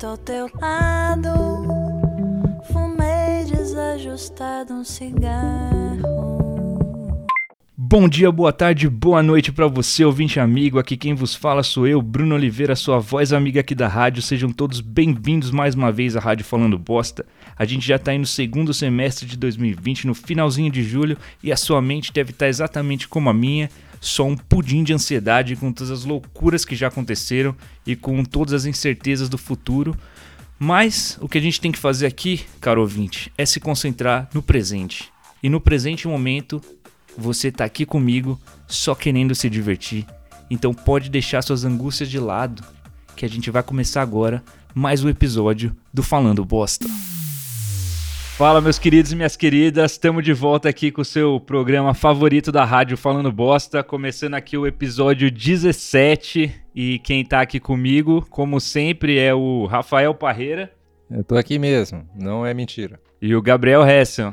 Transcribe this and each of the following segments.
Teu lado. Fumei desajustado um cigarro. Bom dia, boa tarde, boa noite para você, ouvinte amigo. Aqui quem vos fala sou eu, Bruno Oliveira, sua voz amiga aqui da rádio. Sejam todos bem-vindos mais uma vez à Rádio Falando Bosta. A gente já tá aí no segundo semestre de 2020, no finalzinho de julho, e a sua mente deve estar tá exatamente como a minha, só um pudim de ansiedade com todas as loucuras que já aconteceram e com todas as incertezas do futuro. Mas o que a gente tem que fazer aqui, caro ouvinte, é se concentrar no presente. E no presente momento, você tá aqui comigo só querendo se divertir. Então pode deixar suas angústias de lado, que a gente vai começar agora mais um episódio do Falando Bosta. Fala, meus queridos e minhas queridas, estamos de volta aqui com o seu programa favorito da rádio Falando Bosta, começando aqui o episódio 17. E quem tá aqui comigo, como sempre, é o Rafael Parreira. Eu tô aqui mesmo, não é mentira. E o Gabriel Hessel.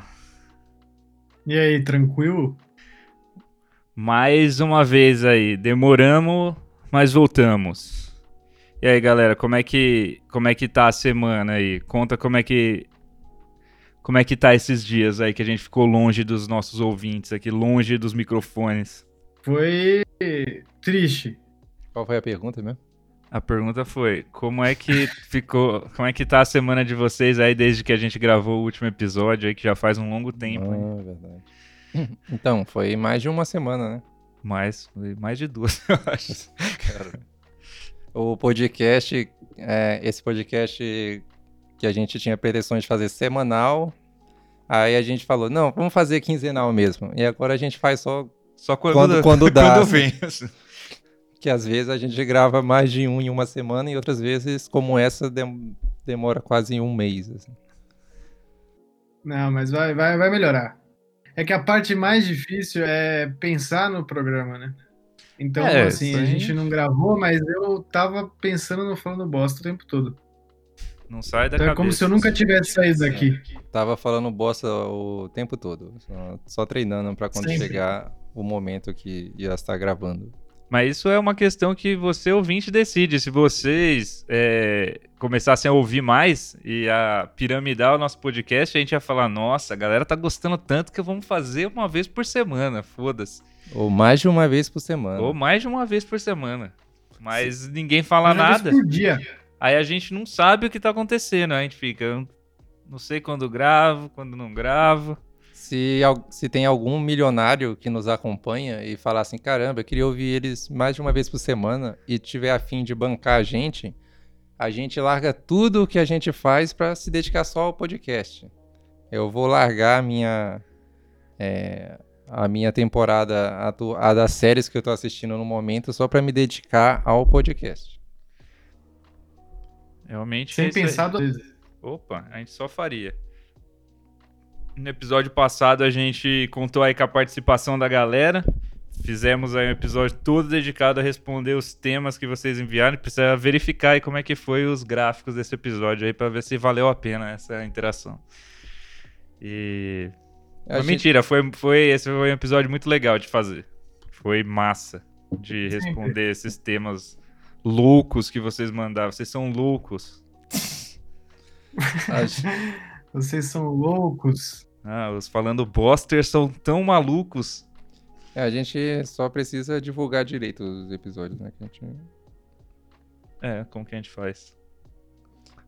E aí, tranquilo? Mais uma vez aí, demoramos, mas voltamos. E aí, galera, como é que como é que tá a semana aí? Conta como é que como é que tá esses dias aí que a gente ficou longe dos nossos ouvintes aqui, longe dos microfones. Foi triste. Qual foi a pergunta mesmo? A pergunta foi: como é que ficou, como é que tá a semana de vocês aí desde que a gente gravou o último episódio aí que já faz um longo tempo, ah, verdade. Então, foi mais de uma semana, né? Mais, mais de duas, eu acho. o podcast, é, esse podcast que a gente tinha pretensões de fazer semanal, aí a gente falou, não, vamos fazer quinzenal mesmo. E agora a gente faz só, só quando, quando, quando dá. Quando vem. Que às vezes a gente grava mais de um em uma semana e outras vezes, como essa, demora quase um mês. Assim. Não, mas vai, vai, vai melhorar. É que a parte mais difícil é pensar no programa, né? Então, é, assim, a gente não gravou, mas eu tava pensando no falando bosta o tempo todo. Não sai da então cabeça. É como se eu nunca tivesse saído daqui. Tava falando bosta o tempo todo. Só, só treinando para quando Sempre. chegar o momento que ia estar gravando. Mas isso é uma questão que você, ouvinte, decide. Se vocês é, começassem a ouvir mais e a piramidar o nosso podcast, a gente ia falar: nossa, a galera tá gostando tanto que vamos fazer uma vez por semana, foda-se. Ou mais de uma vez por semana. Ou mais de uma vez por semana. Mas Sim. ninguém fala uma nada. Vez por dia. Aí a gente não sabe o que tá acontecendo. A gente fica, não sei quando gravo, quando não gravo. Se, se tem algum milionário que nos acompanha e falar assim, caramba, eu queria ouvir eles mais de uma vez por semana e tiver afim de bancar a gente, a gente larga tudo o que a gente faz para se dedicar só ao podcast. Eu vou largar a minha é, a minha temporada a, a das séries que eu tô assistindo no momento só para me dedicar ao podcast. Realmente. Sem pensar duas vezes. Opa, a gente só faria. No episódio passado a gente contou aí com a participação da galera. Fizemos aí um episódio todo dedicado a responder os temas que vocês enviaram. Precisa verificar aí como é que foi os gráficos desse episódio aí para ver se valeu a pena essa interação. E gente... mentira, foi, foi esse foi um episódio muito legal de fazer. Foi massa de responder esses temas loucos que vocês mandaram. Vocês são loucos. Vocês são loucos. Ah, os falando bosters são tão malucos. É, a gente só precisa divulgar direito os episódios, né? Que a gente... É, como que a gente faz?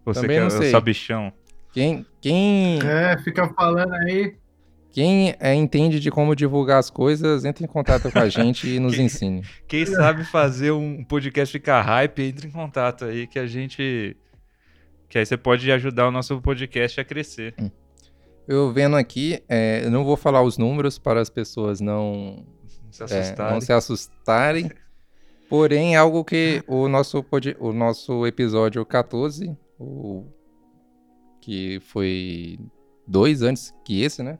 Você Também que é o sabichão. Quem, quem... É, fica falando aí. Quem é, entende de como divulgar as coisas, entre em contato com a gente e nos quem, ensine. Quem sabe fazer um podcast ficar hype, entre em contato aí que a gente... Que aí você pode ajudar o nosso podcast a crescer. Hum. Eu vendo aqui, é, eu não vou falar os números para as pessoas não se assustarem. É, não se assustarem. Porém, algo que o nosso, o nosso episódio 14, o, que foi dois antes que esse, né?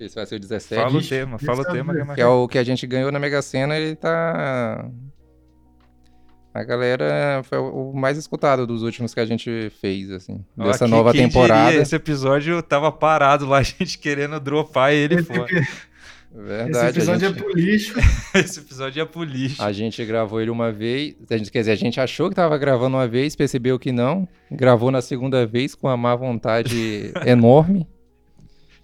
Esse vai ser o 17. Fala o tema, fala o tema. Que é, que é o que a gente ganhou na Mega Sena, ele tá a galera foi o mais escutado dos últimos que a gente fez, assim. Dessa que, nova temporada. Diria, esse episódio tava parado lá, a gente querendo dropar ele esse, fora. Verdade. Esse episódio gente... é pro lixo. Esse episódio é pro lixo. A gente gravou ele uma vez. Quer dizer, a gente achou que tava gravando uma vez, percebeu que não. Gravou na segunda vez com uma má vontade enorme.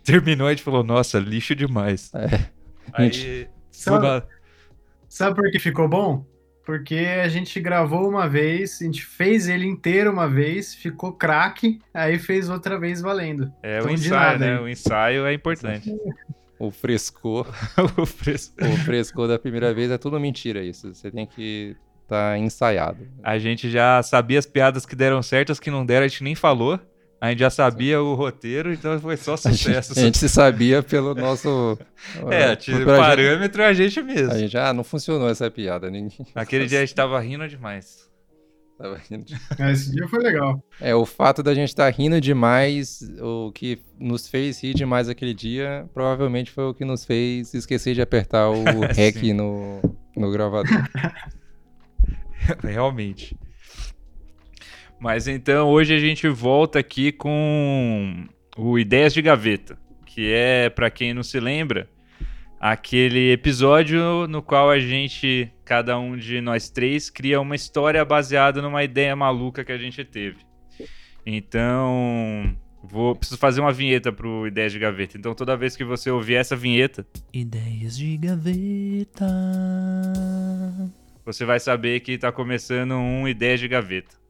Terminou e a gente falou, nossa, lixo demais. É. Aí. Gente, sabe, sabe por que ficou bom? Porque a gente gravou uma vez, a gente fez ele inteiro uma vez, ficou craque, aí fez outra vez valendo. É então, o ensaio, né? Aí. O ensaio é importante. O frescor. o, frescor. o frescor da primeira vez é tudo mentira isso. Você tem que estar tá ensaiado. A gente já sabia as piadas que deram certo, as que não deram, a gente nem falou. A gente já sabia o roteiro, então foi só sucesso. A gente, a gente se sabia pelo nosso. é, uh, parâmetro a gente mesmo. A gente, ah, não funcionou essa piada. Ninguém... Aquele dia a gente tava rindo demais. Tava rindo é, Esse dia foi legal. É, o fato da gente estar tá rindo demais, o que nos fez rir demais aquele dia, provavelmente foi o que nos fez esquecer de apertar o REC no, no gravador. Realmente. Mas então hoje a gente volta aqui com o Ideias de Gaveta, que é, para quem não se lembra, aquele episódio no qual a gente, cada um de nós três, cria uma história baseada numa ideia maluca que a gente teve. Então, vou preciso fazer uma vinheta pro Ideias de Gaveta. Então, toda vez que você ouvir essa vinheta, Ideias de Gaveta, você vai saber que tá começando um Ideias de Gaveta.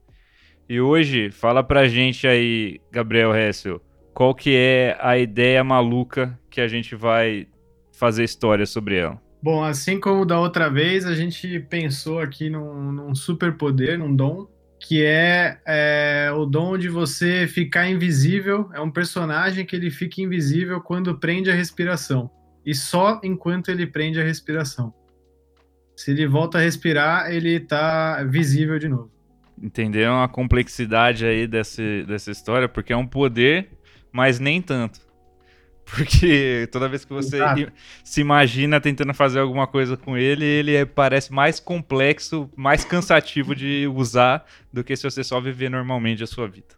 E hoje, fala pra gente aí, Gabriel Hessel, qual que é a ideia maluca que a gente vai fazer história sobre ela? Bom, assim como da outra vez, a gente pensou aqui num, num superpoder, num dom, que é, é, o dom de você ficar invisível. É um personagem que ele fica invisível quando prende a respiração. E só enquanto ele prende a respiração. Se ele volta a respirar, ele tá visível de novo. Entenderam a complexidade aí desse, dessa história? Porque é um poder, mas nem tanto. Porque toda vez que você Exato. se imagina tentando fazer alguma coisa com ele, ele é, parece mais complexo, mais cansativo de usar do que se você só viver normalmente a sua vida.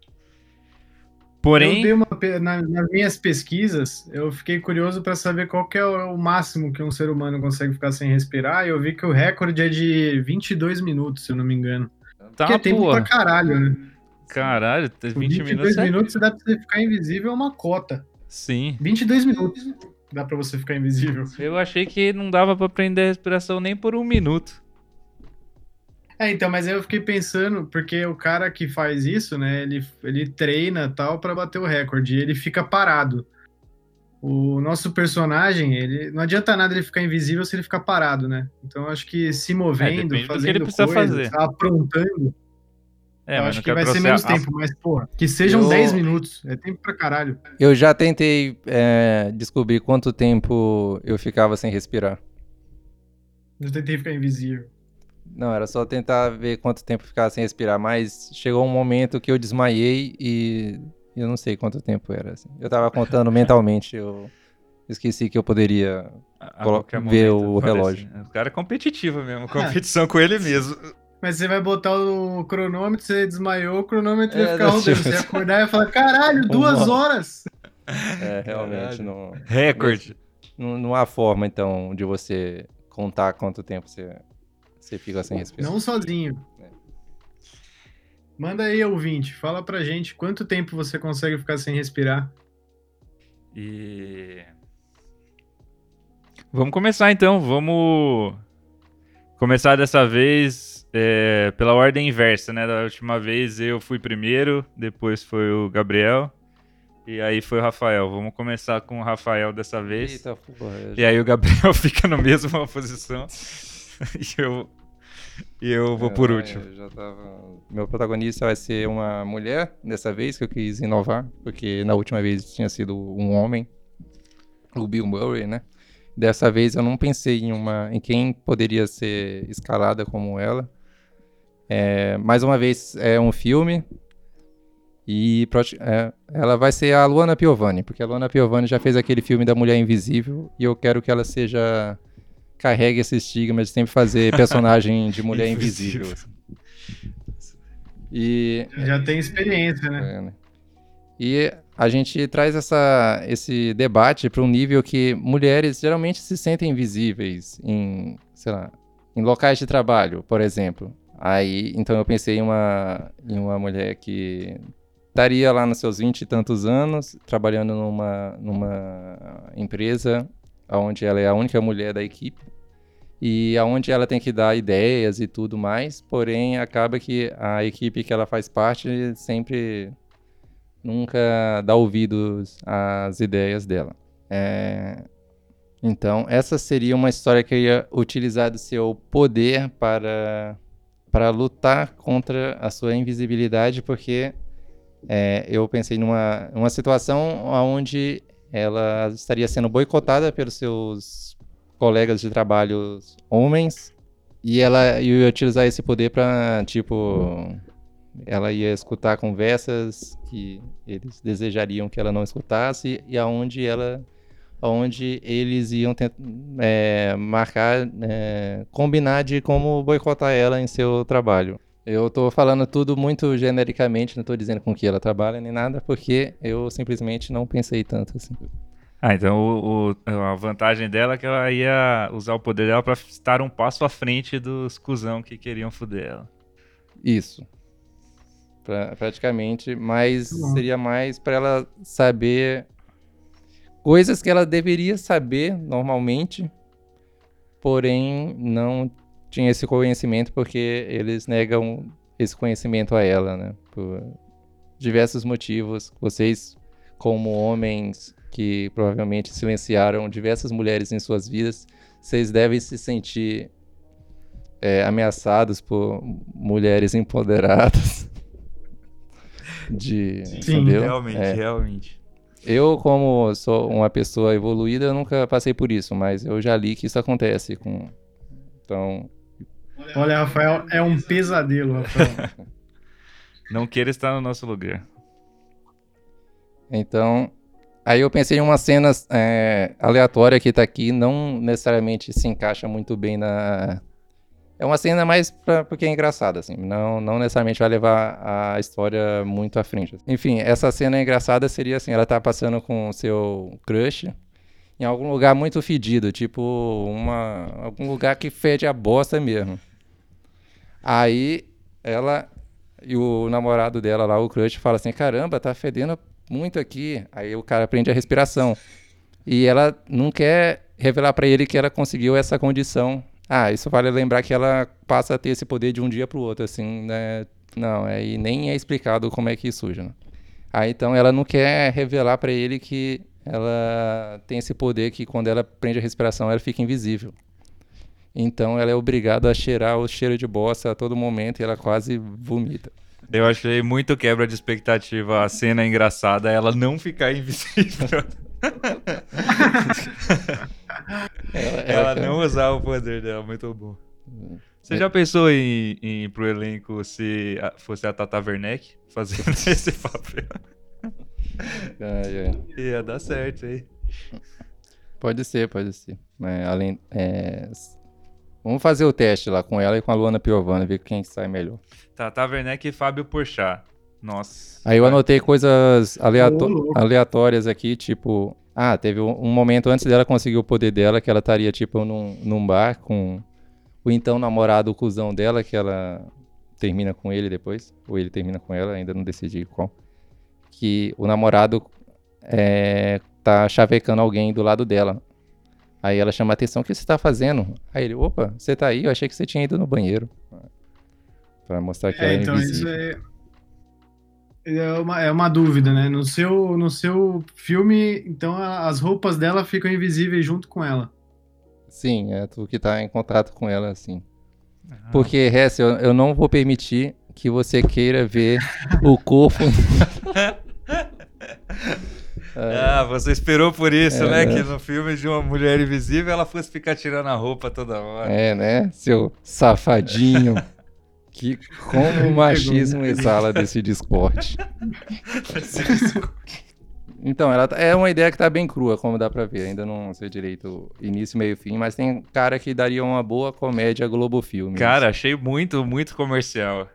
Porém. Uma, na, nas minhas pesquisas, eu fiquei curioso para saber qual é o máximo que um ser humano consegue ficar sem respirar. E eu vi que o recorde é de 22 minutos, se eu não me engano. Tá, que é tempo porra. pra caralho, né? Caralho, 20 22 minutos. 22 minutos é... dá pra você ficar invisível é uma cota. Sim. 22 minutos dá pra você ficar invisível. Eu achei que não dava pra prender a respiração nem por um minuto. É, então, mas aí eu fiquei pensando, porque o cara que faz isso, né, ele, ele treina tal para bater o recorde, e ele fica parado. O nosso personagem, ele não adianta nada ele ficar invisível se ele ficar parado, né? Então acho que se movendo, é, fazendo ele precisa coisas, fazer. aprontando. É, eu acho que vai ser menos a... tempo, mas porra, que sejam eu... 10 minutos, é tempo pra caralho. Eu já tentei é, descobrir quanto tempo eu ficava sem respirar. Eu tentei ficar invisível. Não, era só tentar ver quanto tempo eu ficava sem respirar, mas chegou um momento que eu desmaiei e eu não sei quanto tempo era. Assim. Eu tava contando mentalmente, eu esqueci que eu poderia ver o relógio. O cara é competitivo mesmo, competição com ele mesmo. Mas você vai botar o cronômetro, você desmaiou, o cronômetro é, vai ficar rodando. Você ia acordar e ia falar, caralho, duas horas! É, realmente não. Recorde. Não, não há forma, então, de você contar quanto tempo você, você fica sem respirar. Não sozinho. Manda aí, ouvinte, fala pra gente quanto tempo você consegue ficar sem respirar. E. Vamos começar então, vamos começar dessa vez é, pela ordem inversa, né? Da última vez eu fui primeiro, depois foi o Gabriel. E aí foi o Rafael. Vamos começar com o Rafael dessa vez. Eita, porra, já... E aí o Gabriel fica na mesma posição. e eu e eu vou por último. Tava... Meu protagonista vai ser uma mulher, dessa vez, que eu quis inovar, porque na última vez tinha sido um homem, o Bill Murray, né? Dessa vez eu não pensei em, uma, em quem poderia ser escalada como ela. É, mais uma vez, é um filme. E é, ela vai ser a Luana Piovani, porque a Luana Piovani já fez aquele filme da Mulher Invisível e eu quero que ela seja carrega esse estigma de sempre fazer personagem de mulher invisível. E, Já tem experiência, né? É, né? E a gente traz essa, esse debate para um nível que mulheres geralmente se sentem invisíveis em, sei lá, em locais de trabalho, por exemplo. Aí, então eu pensei em uma, em uma mulher que estaria lá nos seus vinte e tantos anos, trabalhando numa, numa empresa onde ela é a única mulher da equipe e aonde ela tem que dar ideias e tudo mais, porém acaba que a equipe que ela faz parte sempre nunca dá ouvidos às ideias dela. É... Então, essa seria uma história que eu ia utilizar do seu poder para, para lutar contra a sua invisibilidade, porque é, eu pensei numa uma situação onde ela estaria sendo boicotada pelos seus colegas de trabalho homens e ela ia utilizar esse poder para, tipo, ela ia escutar conversas que eles desejariam que ela não escutasse e aonde ela onde eles iam é, marcar, é, combinar de como boicotar ela em seu trabalho. Eu estou falando tudo muito genericamente, não estou dizendo com que ela trabalha nem nada, porque eu simplesmente não pensei tanto assim. Ah, então o, o, a vantagem dela é que ela ia usar o poder dela para estar um passo à frente dos cuzão que queriam foder ela. Isso pra, praticamente, mas uhum. seria mais para ela saber coisas que ela deveria saber normalmente, porém não tinha esse conhecimento porque eles negam esse conhecimento a ela, né? Por diversos motivos. Vocês, como homens que provavelmente silenciaram diversas mulheres em suas vidas, vocês devem se sentir é, ameaçados por mulheres empoderadas de. Sim, entendeu? realmente, é. realmente. Eu, como sou uma pessoa evoluída, nunca passei por isso, mas eu já li que isso acontece com. Então. Olha, Rafael, é um pesadelo, Rafael. Não queira estar no nosso lugar. Então, aí eu pensei em uma cena é, aleatória que tá aqui, não necessariamente se encaixa muito bem na, é uma cena mais pra, porque é engraçada, assim. Não, não necessariamente vai levar a história muito à frente. Enfim, essa cena engraçada seria assim: ela tá passando com o seu crush em algum lugar muito fedido, tipo uma, algum lugar que fede a bosta mesmo. Aí ela e o namorado dela lá, o crush, fala assim: caramba, tá fedendo muito aqui. Aí o cara prende a respiração. E ela não quer revelar para ele que ela conseguiu essa condição ah, isso vale lembrar que ela passa a ter esse poder de um dia para o outro, assim, né? Não, é, e nem é explicado como é que surge, né? Aí então ela não quer revelar para ele que ela tem esse poder que quando ela prende a respiração ela fica invisível. Então ela é obrigada a cheirar o cheiro de bosta a todo momento e ela quase vomita. Eu achei muito quebra de expectativa a cena engraçada, ela não ficar invisível. ela, ela, não usar o poder dela, muito bom. Você já pensou em, em ir pro elenco se fosse a Tata Werneck fazendo esse papel? É, é. Ia dar certo aí. Pode ser, pode ser. É, além, é... Vamos fazer o teste lá com ela e com a Luana Piovana, ver quem sai melhor. Tata Werneck e Fábio Porchat. Nossa. Aí eu anotei coisas aleato aleatórias aqui, tipo, ah, teve um momento antes dela conseguir o poder dela, que ela estaria, tipo, num, num bar com o então namorado, o cuzão dela, que ela termina com ele depois, ou ele termina com ela, ainda não decidi qual. Que o namorado é, tá chavecando alguém do lado dela. Aí ela chama a atenção, o que você tá fazendo? Aí ele, opa, você tá aí? Eu achei que você tinha ido no banheiro. Pra mostrar que é, ela é então, invisível. Isso é é uma, é uma dúvida, né? No seu, no seu filme, então as roupas dela ficam invisíveis junto com ela. Sim, é tu que tá em contato com ela, assim. Ah. Porque, Hess, eu, eu não vou permitir que você queira ver o corpo. ah, você esperou por isso, é, né? né? Que no filme de uma mulher invisível ela fosse ficar tirando a roupa toda hora. É, né? Seu safadinho. Que como o machismo exala desse Discord. Então, ela tá, é uma ideia que tá bem crua, como dá pra ver. Ainda não sei direito início, meio fim, mas tem cara que daria uma boa comédia Globo Filme. Cara, achei muito, muito comercial.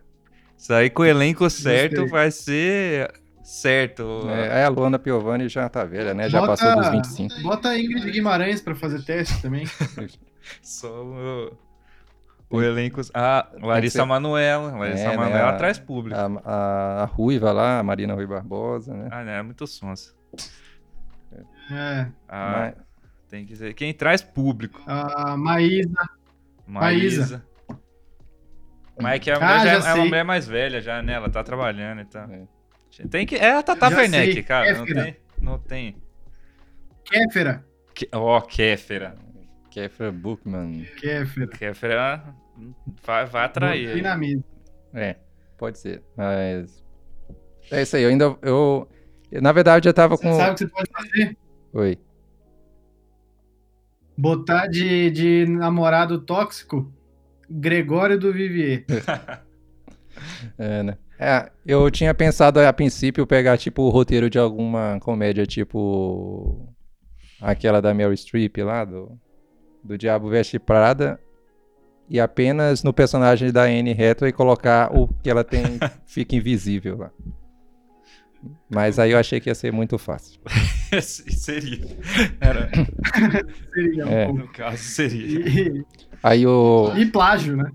Isso aí com o elenco certo vai ser certo. É, é, a Luana Piovani já tá velha, né? Já bota, passou dos 25. Bota a Ingrid Guimarães pra fazer teste também. Só o, o elenco. Ah, Larissa ser... Manoela. Larissa é, Manoela né? traz público. A, a, a, Ruiva lá, a Marina Rui Barbosa, né? Ah, né? É muito sonsa. É. Ah, Mas... Tem que ser. Quem traz público? A Maísa. Maísa. Mas é que a mulher ah, já, já é uma mulher mais velha já, né? Ela tá trabalhando e tal. É. Tem que... É a Tata já Werneck, sei. cara. Kéfera. Não tem... Não tem... Kéfera. Ó, oh, Kéfera. Kéfera Bookman. Kéfera. Kéfera vai, vai atrair. É, pode ser. Mas... É isso aí. Eu ainda... Eu... Na verdade, eu tava você com... sabe o que você pode fazer? Oi. Botar de, de namorado tóxico Gregório do Vivier. é, né? É, eu tinha pensado a princípio pegar tipo o roteiro de alguma comédia, tipo aquela da Meryl Streep lá, do, do Diabo Veste Prada, e apenas no personagem da Anne Hathaway colocar o que ela tem fica invisível lá. Mas aí eu achei que ia ser muito fácil. seria. Era. seria, um é. No caso, seria. E... Aí o. E plágio, né?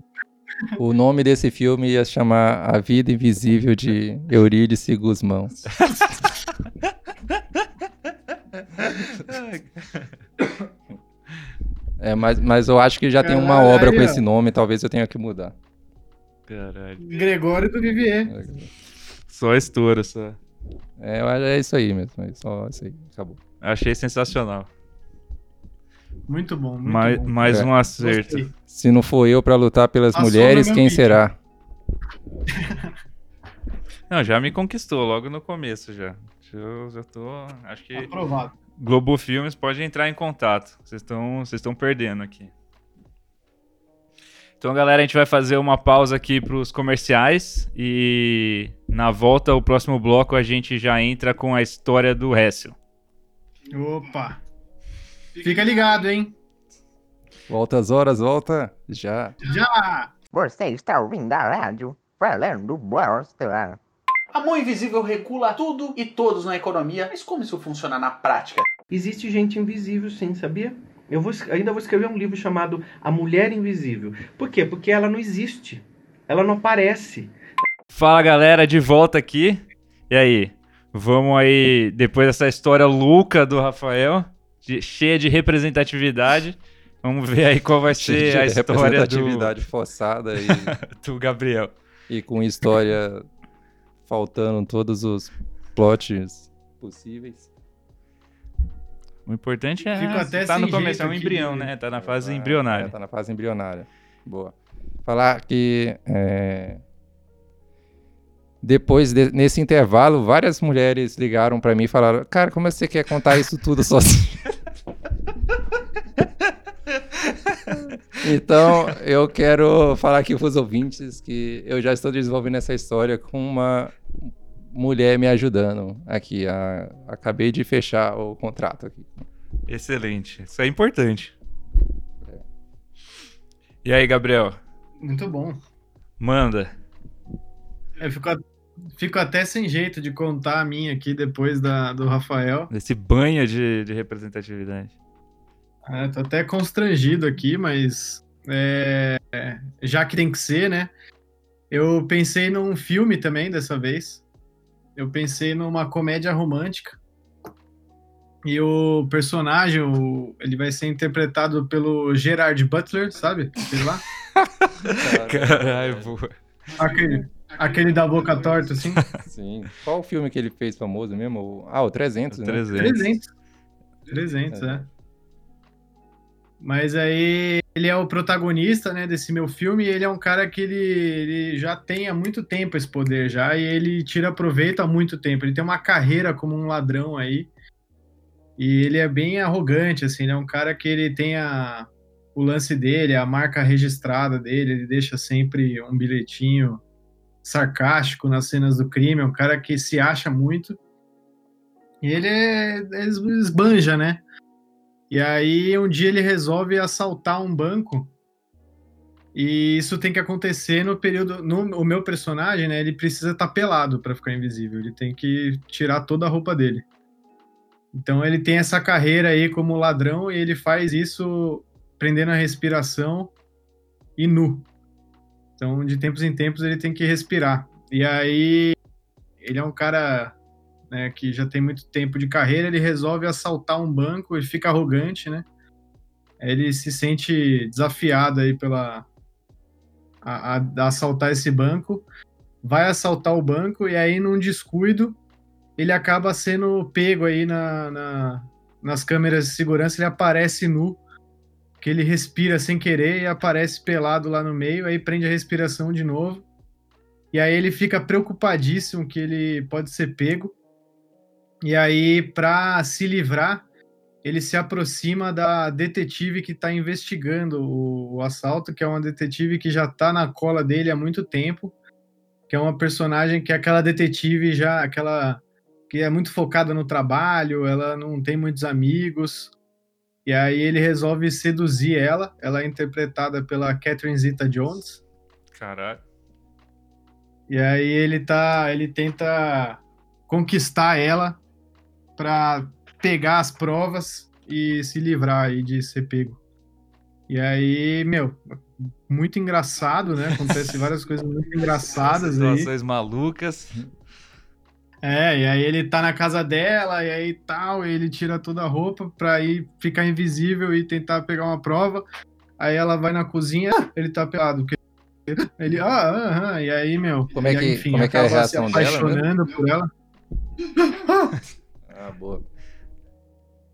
O nome desse filme ia chamar A Vida Invisível de Eurídice Guzmão. é, mas, mas eu acho que já Caralho, tem uma obra com esse nome, talvez eu tenha que mudar. Caralho. Gregório do Vivier. Só estoura, só. É, é isso aí mesmo. É só isso aí. Acabou. Achei sensacional. Muito bom. Muito mais, bom. mais é. um acerto. Gostei. Se não for eu para lutar pelas Passou mulheres, quem será? não, já me conquistou logo no começo já. Eu já tô. Acho que. Aprovado. Globo Filmes pode entrar em contato. Vocês estão vocês estão perdendo aqui. Então, galera, a gente vai fazer uma pausa aqui para os comerciais e na volta, o próximo bloco, a gente já entra com a história do Hessel. Opa! Fica ligado, hein? Volta as horas, volta já. Já! Você está ouvindo a rádio falando bosta. A mão invisível regula tudo e todos na economia, mas como isso funciona na prática? Existe gente invisível, sim, sabia? Eu vou, ainda vou escrever um livro chamado A Mulher Invisível. Por quê? Porque ela não existe. Ela não aparece. Fala galera, de volta aqui. E aí? Vamos aí, depois dessa história louca do Rafael, de, cheia de representatividade. Vamos ver aí qual vai ser a história representatividade do... forçada e do Gabriel. E com história faltando todos os plots possíveis. O importante é Fico tá no começo, é um embrião, né? Tá na fase é, embrionária. É, tá na fase embrionária. Boa. Falar que é... depois de, nesse intervalo, várias mulheres ligaram para mim e falaram: "Cara, como você quer contar isso tudo sozinho?" Então, eu quero falar aqui para os ouvintes que eu já estou desenvolvendo essa história com uma mulher me ajudando aqui. A, acabei de fechar o contrato aqui. Excelente. Isso é importante. É. E aí, Gabriel? Muito bom. Manda. Eu fico, fico até sem jeito de contar a minha aqui depois da, do Rafael. Esse banho de, de representatividade. É, tô até constrangido aqui, mas é, já que tem que ser, né? Eu pensei num filme também dessa vez. Eu pensei numa comédia romântica. E o personagem, o, ele vai ser interpretado pelo Gerard Butler, sabe? Aquele lá. Caralho, boa. Aquele, aquele da boca torta, assim. Sim. Qual o filme que ele fez famoso mesmo? Ah, o 300, o 300. né? 300. 300, é. é. Mas aí ele é o protagonista, né, desse meu filme, e ele é um cara que ele, ele já tem há muito tempo esse poder já, e ele tira proveito há muito tempo. Ele tem uma carreira como um ladrão aí. E ele é bem arrogante, assim, ele é um cara que ele tem a, o lance dele, a marca registrada dele, ele deixa sempre um bilhetinho sarcástico nas cenas do crime, é um cara que se acha muito. E ele, é, esbanja, né? E aí um dia ele resolve assaltar um banco E isso tem que acontecer no período. No, o meu personagem, né? Ele precisa estar tá pelado para ficar invisível. Ele tem que tirar toda a roupa dele. Então ele tem essa carreira aí como ladrão e ele faz isso prendendo a respiração e nu. Então, de tempos em tempos, ele tem que respirar. E aí, ele é um cara né, que já tem muito tempo de carreira, ele resolve assaltar um banco e fica arrogante, né? Ele se sente desafiado aí pela, a, a, assaltar esse banco, vai assaltar o banco e aí num descuido ele acaba sendo pego aí na, na, nas câmeras de segurança, ele aparece nu, que ele respira sem querer e aparece pelado lá no meio, aí prende a respiração de novo. E aí ele fica preocupadíssimo que ele pode ser pego. E aí, para se livrar, ele se aproxima da detetive que está investigando o, o, assalto, que é uma detetive que já está na cola dele há muito tempo, que é uma personagem que é aquela detetive já, aquela que é muito focada no trabalho, ela não tem muitos amigos, e aí ele resolve seduzir ela, ela é interpretada pela Catherine Zeta-Jones. Caralho. E aí ele tá, ele tenta conquistar ela para pegar as provas e se livrar aí de ser pego. E aí, meu, muito engraçado, né? Acontece várias coisas muito engraçadas Situações aí. malucas. É, e aí ele tá na casa dela, e aí tal, e ele tira toda a roupa pra ir ficar invisível e tentar pegar uma prova. Aí ela vai na cozinha, ele tá pelado. Ele, ah, ah, ah, e aí, meu. Como é que, aí, enfim, como é, que é a reação se apaixonando dela? por ela. ah, boa.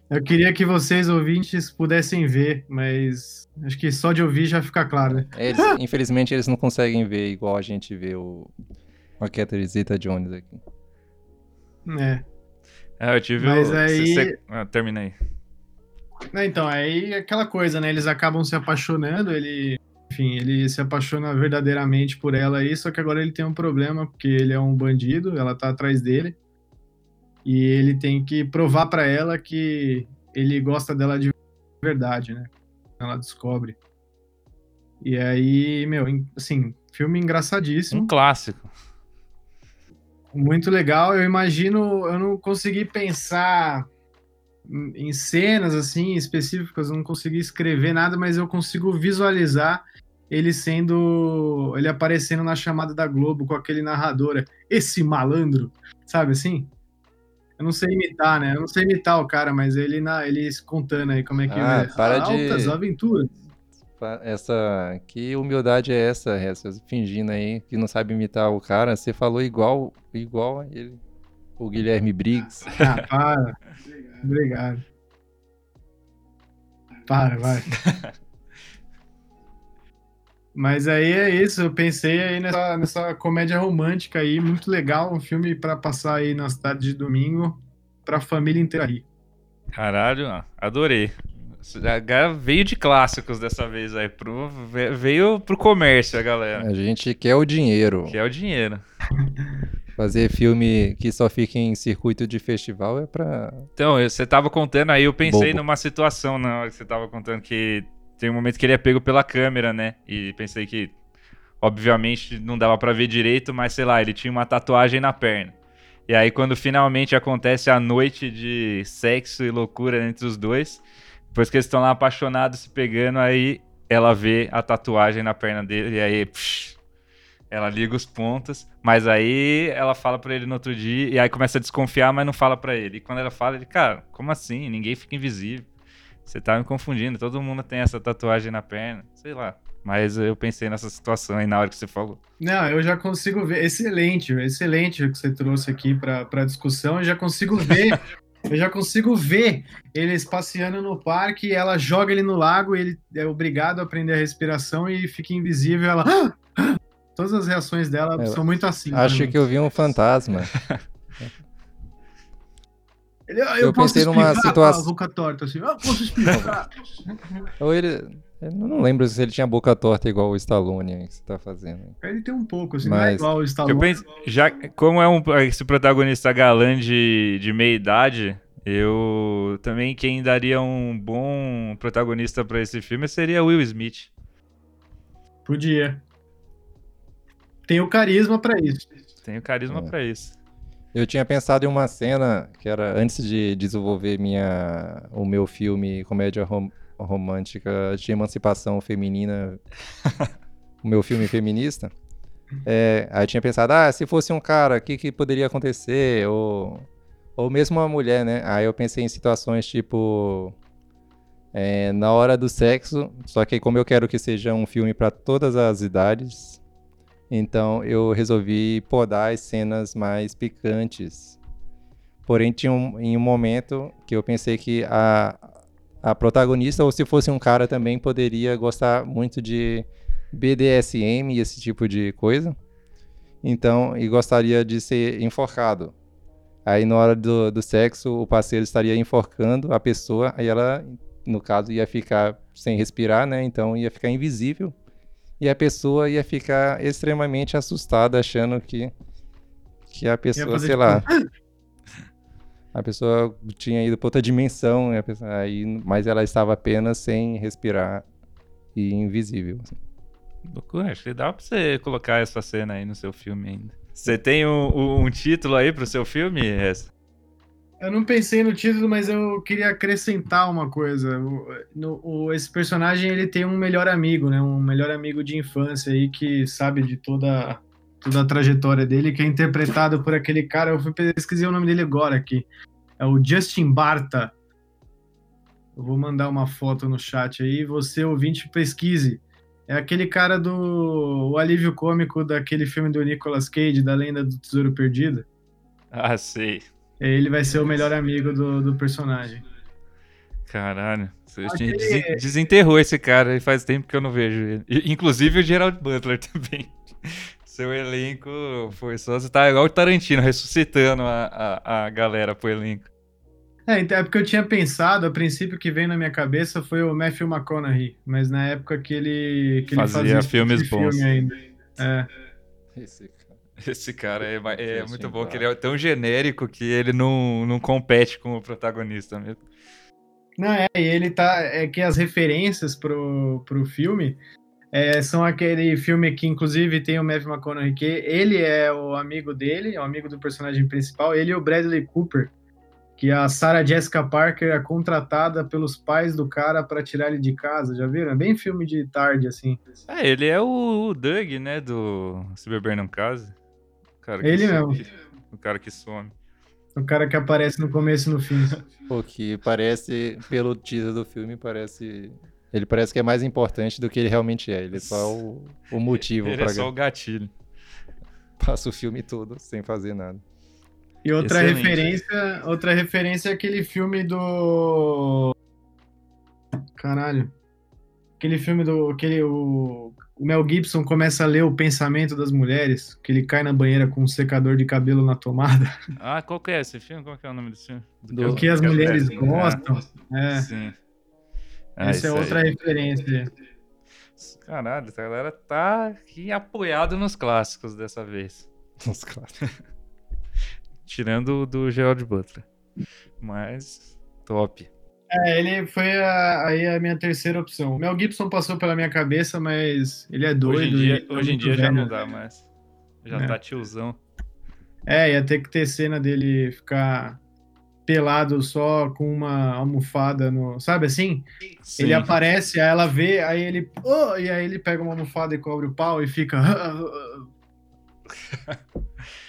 Eu queria que vocês, ouvintes, pudessem ver, mas acho que só de ouvir já fica claro, né? Eles, infelizmente, eles não conseguem ver igual a gente vê o, o Catherine Zeta-Jones aqui. É. É, eu tive Mas o... aí... Você... Ah, terminei. Então, aí aquela coisa, né? Eles acabam se apaixonando, ele... Enfim, ele se apaixona verdadeiramente por ela aí, só que agora ele tem um problema, porque ele é um bandido, ela tá atrás dele. E ele tem que provar para ela que ele gosta dela de verdade, né? Ela descobre. E aí, meu, assim, filme engraçadíssimo. Um clássico. Muito legal. Eu imagino, eu não consegui pensar em cenas assim específicas, eu não consegui escrever nada, mas eu consigo visualizar ele sendo, ele aparecendo na chamada da Globo com aquele narrador, esse malandro, sabe assim? Eu não sei imitar, né? Eu não sei imitar o cara, mas ele na, ele contando aí como é que ah, é. Para Altas de... aventuras. Essa. Que humildade é essa, essa fingindo aí que não sabe imitar o cara. Você falou igual, igual a ele. O Guilherme Briggs. Ah, para. Obrigado. Para, vai. Mas aí é isso, eu pensei aí nessa, nessa comédia romântica aí, muito legal, um filme para passar aí nas tardes de domingo, pra família inteira aí. Caralho, adorei. Veio de clássicos dessa vez aí. Pro, veio pro comércio, a galera. A gente quer o dinheiro. Quer o dinheiro. Fazer filme que só fica em circuito de festival é pra. Então, você tava contando aí, eu pensei Bobo. numa situação na hora que você tava contando que tem um momento que ele é pego pela câmera, né? E pensei que, obviamente, não dava para ver direito, mas sei lá, ele tinha uma tatuagem na perna. E aí, quando finalmente acontece a noite de sexo e loucura entre os dois, depois que eles estão lá apaixonados, se pegando, aí ela vê a tatuagem na perna dele e aí psh, ela liga os pontos, mas aí ela fala para ele no outro dia e aí começa a desconfiar, mas não fala para ele. E quando ela fala, ele, cara, como assim? Ninguém fica invisível. Você tá me confundindo, todo mundo tem essa tatuagem na perna, sei lá. Mas eu pensei nessa situação aí na hora que você falou. Não, eu já consigo ver. Excelente, excelente o que você trouxe aqui para discussão. Eu já consigo ver Eu já consigo ver eles passeando no parque, ela joga ele no lago, ele é obrigado a aprender a respiração e fica invisível. Ela. Todas as reações dela eu são muito assim. Acho que eu vi um fantasma. Ele, eu, eu pensei numa situação. Boca torta, assim. Eu posso explicar. Ou ele. Eu não lembro se ele tinha boca torta igual o Stallone que você tá fazendo. Ele tem um pouco, assim, Mas... não é igual o Stallone. Eu penso, já, como é um, esse protagonista galã de, de meia idade, eu também quem daria um bom protagonista para esse filme seria Will Smith. Podia. Tem o carisma para isso. Tem o carisma É. pra isso. Eu tinha pensado em uma cena que era antes de desenvolver minha, o meu filme comédia rom- romântica de emancipação feminina, o meu filme feminista. É, aí eu tinha pensado, ah, se fosse um cara, o que, que poderia acontecer? Ou, ou mesmo uma mulher, né? Aí eu pensei em situações tipo. é, na hora do sexo, só que como eu quero que seja um filme para todas as idades, então eu resolvi podar as cenas mais picantes. Porém, tinha um, em um momento que eu pensei que a, a protagonista, ou se fosse um cara também, poderia gostar muito de BDSM e esse tipo de coisa. Então, e gostaria de ser enforcado. Aí, na hora do, do sexo, o parceiro estaria enforcando a pessoa, aí ela, no caso, ia ficar sem respirar, né? Então, ia ficar invisível e a pessoa ia ficar extremamente assustada, achando que, que a pessoa, sei tipo, lá, a pessoa tinha ido para outra dimensão, a pessoa- aí, mas ela estava apenas sem respirar e invisível. assim. Loucura, acho que dá pra você colocar essa cena aí no seu filme ainda. Você tem um, um- um título aí pro seu filme? Essa? Eu não pensei no título, mas eu queria acrescentar uma coisa. O- no- o- esse personagem ele tem um melhor amigo, né? Um melhor amigo de infância aí que sabe de toda, toda a trajetória dele, que é interpretado por aquele cara. Eu fui pesquisar o nome dele agora aqui. É o Justin Barta. Eu vou mandar uma foto no chat aí. Você, ouvinte, pesquise. É aquele cara do o alívio cômico daquele filme do Nicolas Cage, da Lenda do Tesouro Perdido. Ah, sei. Ele vai ser o melhor amigo do, do personagem. Caralho. Aquele- desen- desenterrou esse cara e faz tempo que eu não vejo ele. Inclusive o Gerald Butler também. Seu elenco foi só. Você tá igual o Tarantino, ressuscitando a, a, a galera pro elenco. É, então é porque eu tinha pensado, a princípio que veio na minha cabeça foi o Matthew McConaughey, mas na época que ele, que Fazia ele fazia filmes bons. filme ainda. É. Esse cara. Esse cara é, é Justin muito bom, que ele é tão genérico que ele não, não compete com o protagonista mesmo. Não, é, e ele tá. É que as referências pro, pro filme é, são aquele filme que, inclusive, tem o Matthew McConaughey, que ele é o amigo dele, é o amigo do personagem principal, ele e o Bradley Cooper, que a Sarah Jessica Parker é contratada pelos pais do cara pra tirar ele de casa, já viram? É bem filme de tarde, assim. É, ele é o, o Doug, né, do Se Beber Não Case. O cara que Ele some- mesmo. O cara que some. O cara que aparece no começo e no fim. O que parece, pelo teaser do filme, parece. Ele parece que é mais importante do que ele realmente é. Ele é só o, o motivo Ele é para só o gatilho. passa o filme todo sem fazer nada. E outra Excelente. referência, outra referência é aquele filme do Caralho. Aquele filme do aquele o, o Mel Gibson começa a ler o pensamento das mulheres, que ele cai na banheira com um secador de cabelo na tomada. Ah, qual que é esse filme? Qual que é o nome desse filme? Do- O que as mulheres é- gostam. É, sim. Ah, essa é isso aí. outra referência. Caralho, essa galera tá aqui apoiado nos clássicos dessa vez. Os caras. Tirando o do Gerald Butler. Mas, top. É, ele foi a, aí a minha terceira opção. O Mel Gibson passou pela minha cabeça, mas ele é doido. hoje em dia, e tá hoje em dia já não dá mais. Já É. tá tiozão. É, ia ter que ter cena dele ficar pelado só com uma almofada no. Sabe assim? Sim. Ele aparece, aí ela vê, aí ele. "Oh", e aí ele pega uma almofada e cobre o pau e fica.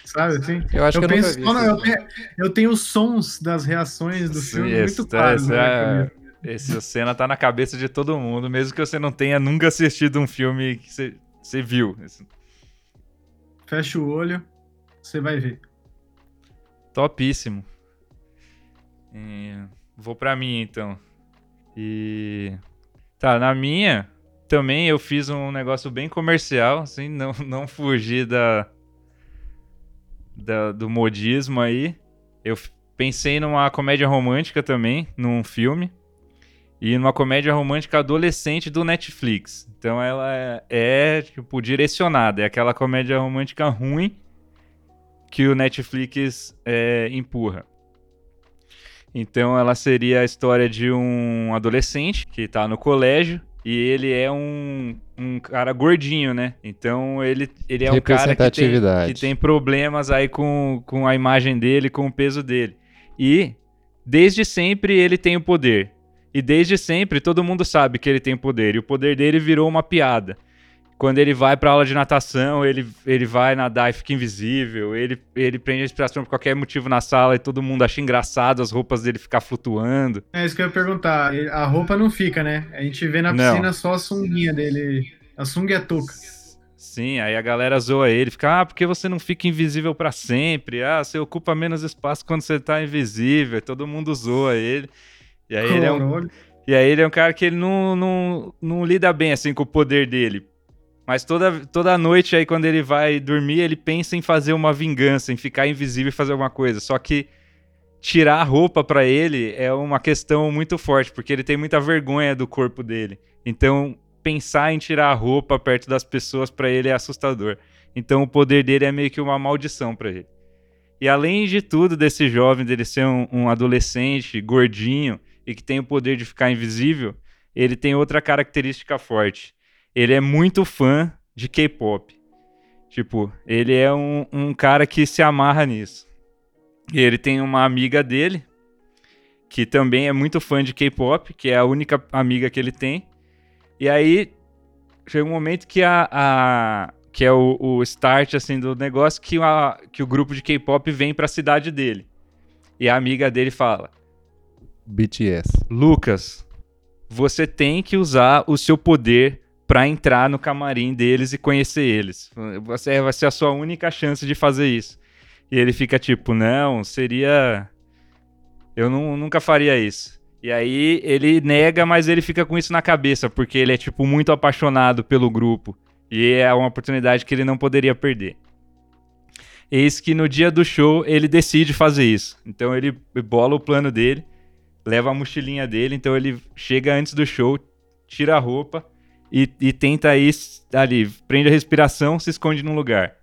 Sabe assim? Eu acho eu que eu penso nunca vi esse eu, eu tenho os sons das reações do Sim, filme muito claros. esse na minha é- cabeça. Essa cena tá na cabeça de todo mundo, mesmo que você não tenha nunca assistido um filme que você, você viu. Fecha o olho, você vai ver. Topíssimo. E vou pra minha então. E. Tá, na minha também eu fiz um negócio bem comercial, assim, não, não fugir da, da- do modismo aí. Eu pensei numa comédia romântica também, num filme. E numa comédia romântica adolescente do Netflix. Então ela é, é, tipo, direcionada. É aquela comédia romântica ruim que o Netflix é, empurra. Então ela seria a história de um adolescente que tá no colégio E ele é um, um cara gordinho, né? Então ele, ele é um cara que tem, que tem problemas aí com, com a imagem dele, com o peso dele. E desde sempre ele tem o poder. E desde sempre todo mundo sabe que ele tem poder. E o poder dele virou uma piada. Quando ele vai pra aula de natação, ele, ele vai nadar e fica invisível. Ele, ele prende a respiração por qualquer motivo na sala e todo mundo acha engraçado as roupas dele ficar flutuando. É isso que eu ia perguntar. A roupa não fica, né? A gente vê na piscina não. só a sunguinha dele. A sunga a touca. Sim, aí a galera zoa ele, fica, ah, porque você não fica invisível para sempre? Ah, você ocupa menos espaço quando você tá invisível. Todo mundo zoa ele. E aí ele é um, e aí ele é um cara que ele não, não, não lida bem assim com o poder dele. Mas toda, toda noite aí, quando ele vai dormir, ele pensa em fazer uma vingança, em ficar invisível e fazer alguma coisa. Só que tirar a roupa para ele é uma questão muito forte, porque ele tem muita vergonha do corpo dele. Então, pensar em tirar a roupa perto das pessoas para ele é assustador. Então, o poder dele é meio que uma maldição para ele. E além de tudo, desse jovem, dele ser um, um adolescente gordinho e que tem o poder de ficar invisível, ele tem outra característica forte ele é muito fã de K-pop. Tipo, ele é um, um cara que se amarra nisso. E ele tem uma amiga dele, que também é muito fã de K-pop, que é a única amiga que ele tem. E aí chega um momento que a, a que é o, o, start assim do negócio que, a, que o grupo de K-pop vem para a cidade dele. E a amiga dele fala: BTS. Lucas, você tem que usar o seu poder para entrar no camarim deles e conhecer eles. Você vai ser a sua única chance de fazer isso. E ele fica tipo, não, seria. Eu não, nunca faria isso. E aí ele nega, mas ele fica com isso na cabeça, porque ele é, tipo, muito apaixonado pelo grupo. E é uma oportunidade que ele não poderia perder. Eis que no dia do show ele decide fazer isso. Então ele bola o plano dele, leva a mochilinha dele, então ele chega antes do show, tira a roupa e, e tenta ir ali, prende a respiração, se esconde num lugar.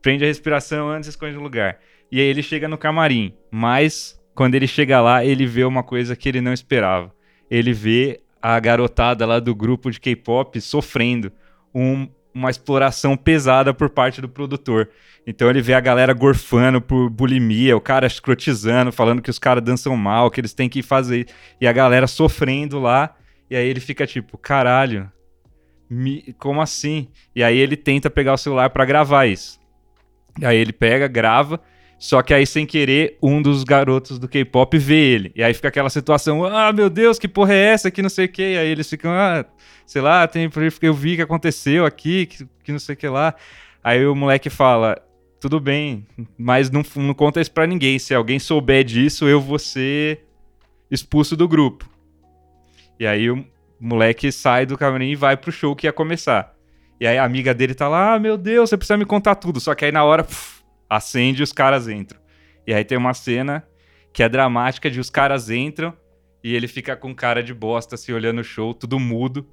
Prende a respiração antes, se esconde num lugar. E aí ele chega no camarim, mas quando ele chega lá, ele vê uma coisa que ele não esperava. Ele vê a garotada lá do grupo de K-pop sofrendo um, uma exploração pesada por parte do produtor. Então ele vê a galera gorfando por bulimia, o cara escrotizando, falando que os caras dançam mal, que eles têm que fazer. E a galera sofrendo lá. E aí ele fica tipo, caralho, me, como assim? E aí ele tenta pegar o celular para gravar isso. E aí ele pega, grava, só que aí sem querer um dos garotos do K-pop vê ele. E aí fica aquela situação, ah, meu Deus, que porra é essa? Que não sei o que. Aí eles ficam, ah, sei lá, tem, eu vi que aconteceu aqui, que, que não sei o que lá. Aí o moleque fala, tudo bem, mas não, não conta isso pra ninguém. Se alguém souber disso, eu vou ser expulso do grupo. E aí o, o moleque sai do camarim e vai pro show que ia começar. E aí a amiga dele tá lá, ah, meu Deus, você precisa me contar tudo. Só que aí na hora, puf, acende e os caras entram. E aí tem uma cena que é dramática de os caras entram e ele fica com cara de bosta, assim, olhando o show, tudo mudo.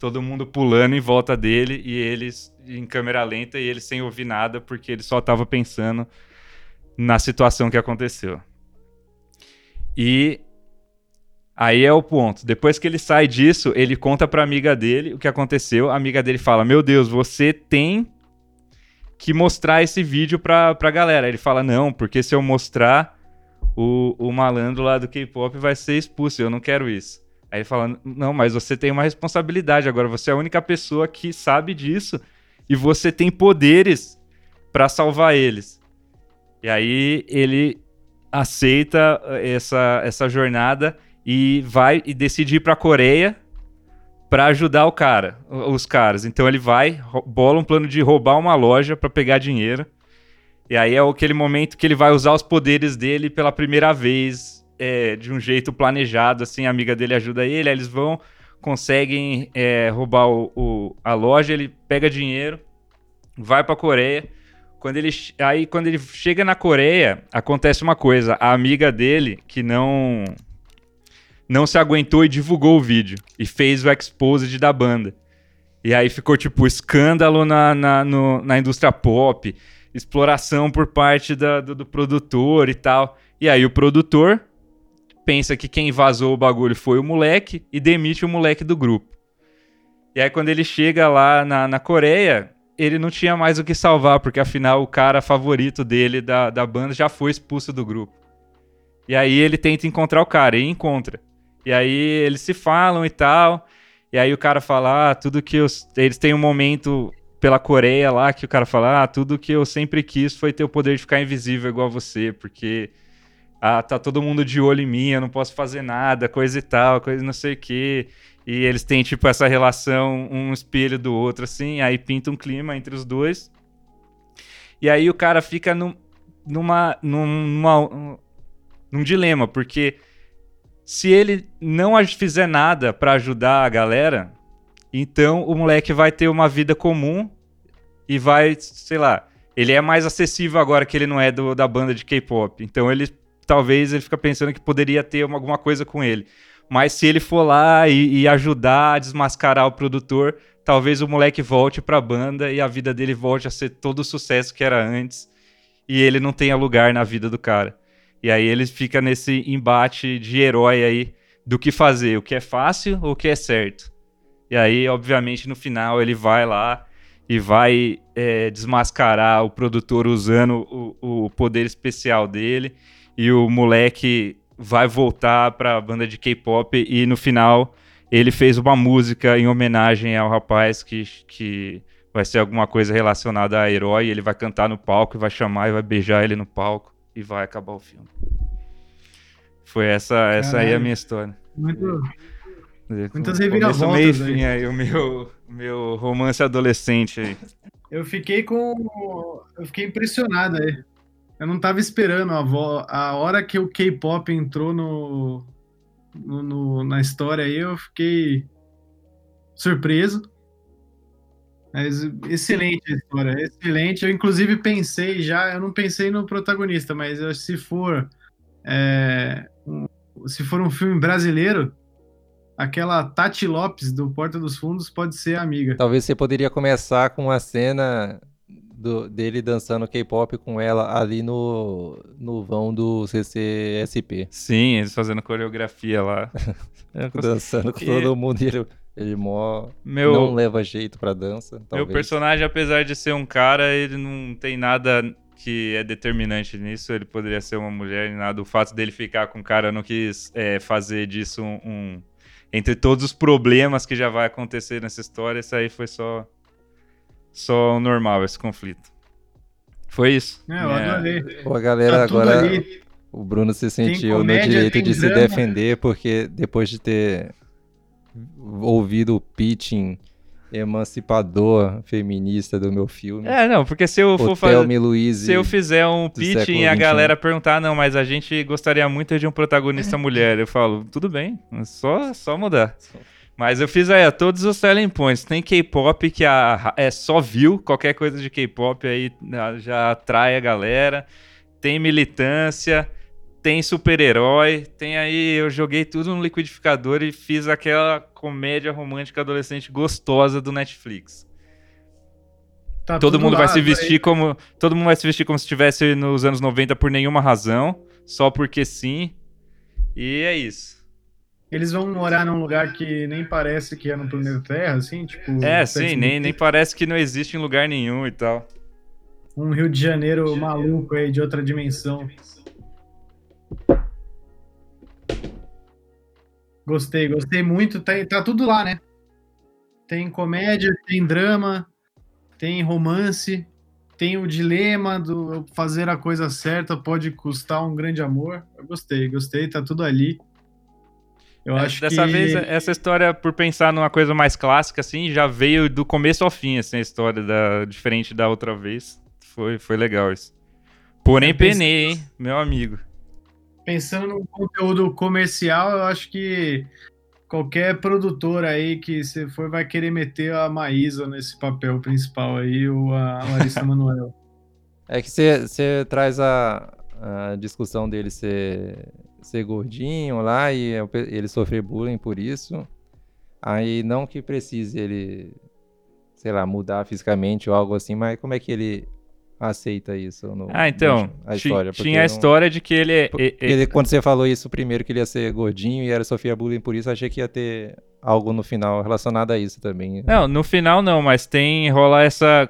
Todo mundo pulando em volta dele e eles em câmera lenta e ele sem ouvir nada porque ele só tava pensando na situação que aconteceu. E Aí é o ponto. Depois que ele sai disso, ele conta pra amiga dele o que aconteceu. A amiga dele fala: Meu Deus, você tem que mostrar esse vídeo pra, pra galera. Ele fala: Não, porque se eu mostrar, o, o malandro lá do K-pop vai ser expulso. Eu não quero isso. Aí ele fala: Não, mas você tem uma responsabilidade agora. Você é a única pessoa que sabe disso e você tem poderes para salvar eles. E aí ele aceita essa, essa jornada e vai e decide ir para a Coreia para ajudar o cara, os caras. Então ele vai, bola um plano de roubar uma loja para pegar dinheiro. E aí é aquele momento que ele vai usar os poderes dele pela primeira vez, é, de um jeito planejado, assim, a amiga dele ajuda ele, aí eles vão, conseguem é, roubar o, o, a loja, ele pega dinheiro, vai pra Coreia. Quando ele, aí quando ele chega na Coreia, acontece uma coisa, a amiga dele, que não não se aguentou e divulgou o vídeo. E fez o exposed da banda. E aí ficou, tipo, escândalo na, na, no, na indústria pop, exploração por parte da, do, do produtor e tal. E aí o produtor pensa que quem vazou o bagulho foi o moleque e demite o moleque do grupo. E aí, quando ele chega lá na, na Coreia, ele não tinha mais o que salvar, porque afinal o cara favorito dele da, da banda já foi expulso do grupo. E aí ele tenta encontrar o cara, e encontra. E aí eles se falam e tal. E aí o cara fala, ah, tudo que eu... Eles têm um momento pela Coreia lá que o cara fala, ah, tudo que eu sempre quis foi ter o poder de ficar invisível igual você, porque ah, tá todo mundo de olho em mim, eu não posso fazer nada, coisa e tal, coisa não sei o quê. E eles têm, tipo, essa relação, um espelho do outro, assim, aí pinta um clima entre os dois. E aí o cara fica num, numa, numa, num dilema, porque se ele não fizer nada para ajudar a galera, então o moleque vai ter uma vida comum e vai, sei lá, ele é mais acessível agora que ele não é do, da banda de K-pop. Então ele talvez ele fica pensando que poderia ter uma, alguma coisa com ele. Mas se ele for lá e, e, ajudar a desmascarar o produtor, talvez o moleque volte pra banda e a vida dele volte a ser todo o sucesso que era antes. E ele não tenha lugar na vida do cara. E aí ele fica nesse embate de herói aí do que fazer, o que é fácil ou o que é certo. E aí, obviamente, no final ele vai lá e vai é, desmascarar o produtor usando o, o poder especial dele. E o moleque vai voltar para a banda de K-pop e no final ele fez uma música em homenagem ao rapaz que, que vai ser alguma coisa relacionada a herói. Ele vai cantar no palco, vai chamar e vai beijar ele no palco e vai acabar o filme. Foi essa, essa aí a minha história. Muito, é, muitas reviravoltas meio fim aí, o meu, meu romance adolescente aí. Eu fiquei com. Eu fiquei impressionado aí. Eu não tava esperando a, vo... a hora que o K-pop entrou. No, no, na história aí, eu fiquei surpreso. Mas excelente a história, excelente. Eu inclusive pensei já, eu não pensei no protagonista, mas se for é, um, se for um filme brasileiro, aquela Tati Lopes do Porta dos Fundos pode ser amiga. Talvez você poderia começar com uma cena do, dele dançando K-pop com ela ali no, no vão do CCSP. Sim, eles fazendo coreografia lá. dançando com todo mundo e ele, ele mó Meu... não leva jeito pra dança. Talvez. Meu personagem, apesar de ser um cara, ele não tem nada que é determinante nisso. Ele poderia ser uma mulher e nada. O fato dele ficar com o cara não quis é, fazer disso um, um, Entre todos os problemas que já vai acontecer nessa história, isso aí foi só só normal esse conflito. Foi isso. É, eu é. adorei. Pô, a galera tá agora. Ali. O Bruno se sentiu comédia, no direito de drama. se defender, porque depois de ter ouvido o pitching emancipador feminista do meu filme. É, não, porque se eu for fazer. Se eu fizer um pitching e a galera perguntar, não, mas a gente gostaria muito de um protagonista mulher, eu falo, tudo bem, só, só mudar. Mas eu fiz aí, ó, todos os selling points. Tem K-pop que a, é só viu, qualquer coisa de K-pop aí já atrai a galera. Tem militância, tem super-herói, tem aí. Eu joguei tudo no liquidificador e fiz aquela comédia romântica adolescente gostosa do Netflix. Tá todo mundo vai se vestir aí. como. Todo mundo vai se vestir como se estivesse nos anos 90 por nenhuma razão, só porque sim. E é isso. Eles vão morar num lugar que nem parece que é no planeta Terra, assim, tipo. É, sim, nem, nem parece que não existe em lugar nenhum e tal. Um Rio de Janeiro maluco aí, de outra dimensão. Gostei, gostei muito. Tá, tá tudo lá, né? Tem comédia, tem drama, tem romance, tem o dilema do fazer a coisa certa pode custar um grande amor. Eu gostei, gostei, tá tudo ali. Eu é, acho dessa que... vez, essa história, por pensar numa coisa mais clássica, assim, já veio do começo ao fim, assim, a história, da, diferente da outra vez. Foi, foi legal isso. Porém, é, penei, hein, meu amigo. Pensando no conteúdo comercial, eu acho que qualquer produtor aí que você for vai querer meter a Maísa nesse papel principal aí, ou a Larissa Manoel. É que você traz a, a discussão dele ser ser gordinho lá e ele sofrer bullying por isso. Aí não que precise ele, sei lá, mudar fisicamente ou algo assim, mas como é que ele aceita isso no, Ah, então, a história, tinha a história de que ele, ele, Quando você falou isso primeiro, que ele ia ser gordinho e era sofrer bullying por isso, achei que ia ter algo no final relacionado a isso também. Não, no final não, mas tem rola essa.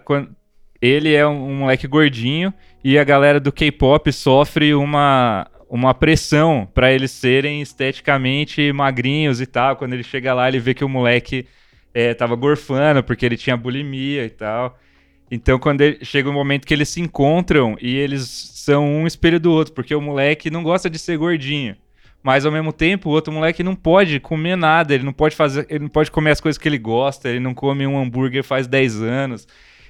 Ele é um, um moleque gordinho e a galera do K-pop sofre uma, uma pressão para eles serem esteticamente magrinhos e tal. Quando ele chega lá, ele vê que o moleque é, tava gorfando porque ele tinha bulimia e tal. Então, quando ele, chega um momento que eles se encontram e eles são um espelho do outro, porque o moleque não gosta de ser gordinho. Mas ao mesmo tempo, o outro moleque não pode comer nada, ele não pode fazer, ele não pode comer as coisas que ele gosta, ele não come um hambúrguer faz 10 anos.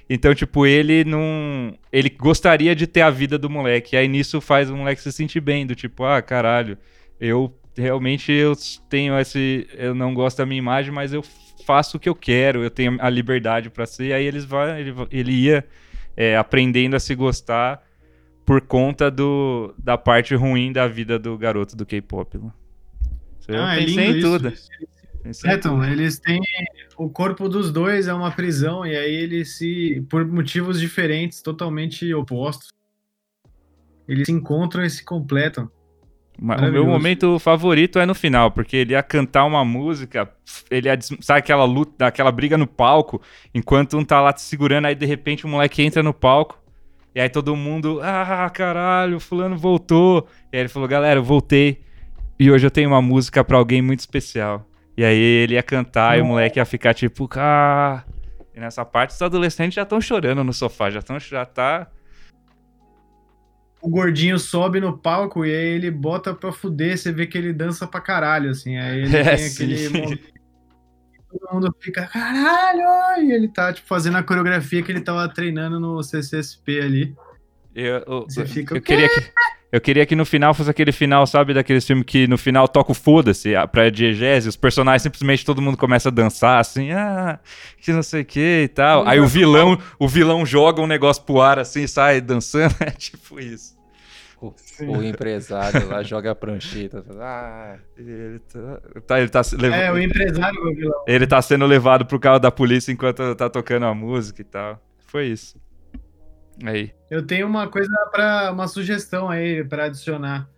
Então, tipo, ele não. Ele gostaria de ter a vida do moleque. E aí nisso faz o moleque se sentir bem, do tipo, ah, caralho, eu realmente eu tenho esse. Eu não gosto da minha imagem, mas eu faço o que eu quero, eu tenho a liberdade para ser. E aí eles vai, ele, ele ia é, aprendendo a se gostar por conta do, da parte ruim da vida do garoto do K-pop. Eu ah, é pensei em tudo. É, então, eles têm. O corpo dos dois é uma prisão, e aí eles se. Por motivos diferentes, totalmente opostos. Eles se encontram e se completam. O meu momento favorito é no final, porque ele ia cantar uma música, ele ia, sabe aquela luta, aquela briga no palco, enquanto um tá lá te segurando, aí de repente o moleque entra no palco, e aí todo mundo, ah, caralho, fulano voltou. E aí ele falou, galera, eu voltei. E hoje eu tenho uma música para alguém muito especial. E aí ele ia cantar e o moleque ia ficar tipo, ah. E nessa parte os adolescentes já estão chorando no sofá, já estão já tá o gordinho sobe no palco e aí ele bota pra fuder, você vê que ele dança pra caralho, assim. Aí ele é, tem aquele. Todo mundo fica, caralho! E ele tá, tipo, fazendo a coreografia que ele tava treinando no CCSP ali. Eu, eu, você fica, eu queria que. Eu queria que no final fosse aquele final, sabe, daqueles filmes que no final toca o foda-se pra diegese, os personagens simplesmente todo mundo começa a dançar assim, ah, que não sei o que e tal. Aí o vilão, o vilão joga um negócio pro ar assim sai dançando, é tipo isso. O, o, empresário lá joga a prancheta. Ah, ele tá, tá, ele tá É, o empresário o vilão. Ele tá sendo levado pro carro da polícia enquanto tá tocando a música e tal. Foi isso. Aí. Eu tenho uma coisa para uma sugestão aí para adicionar.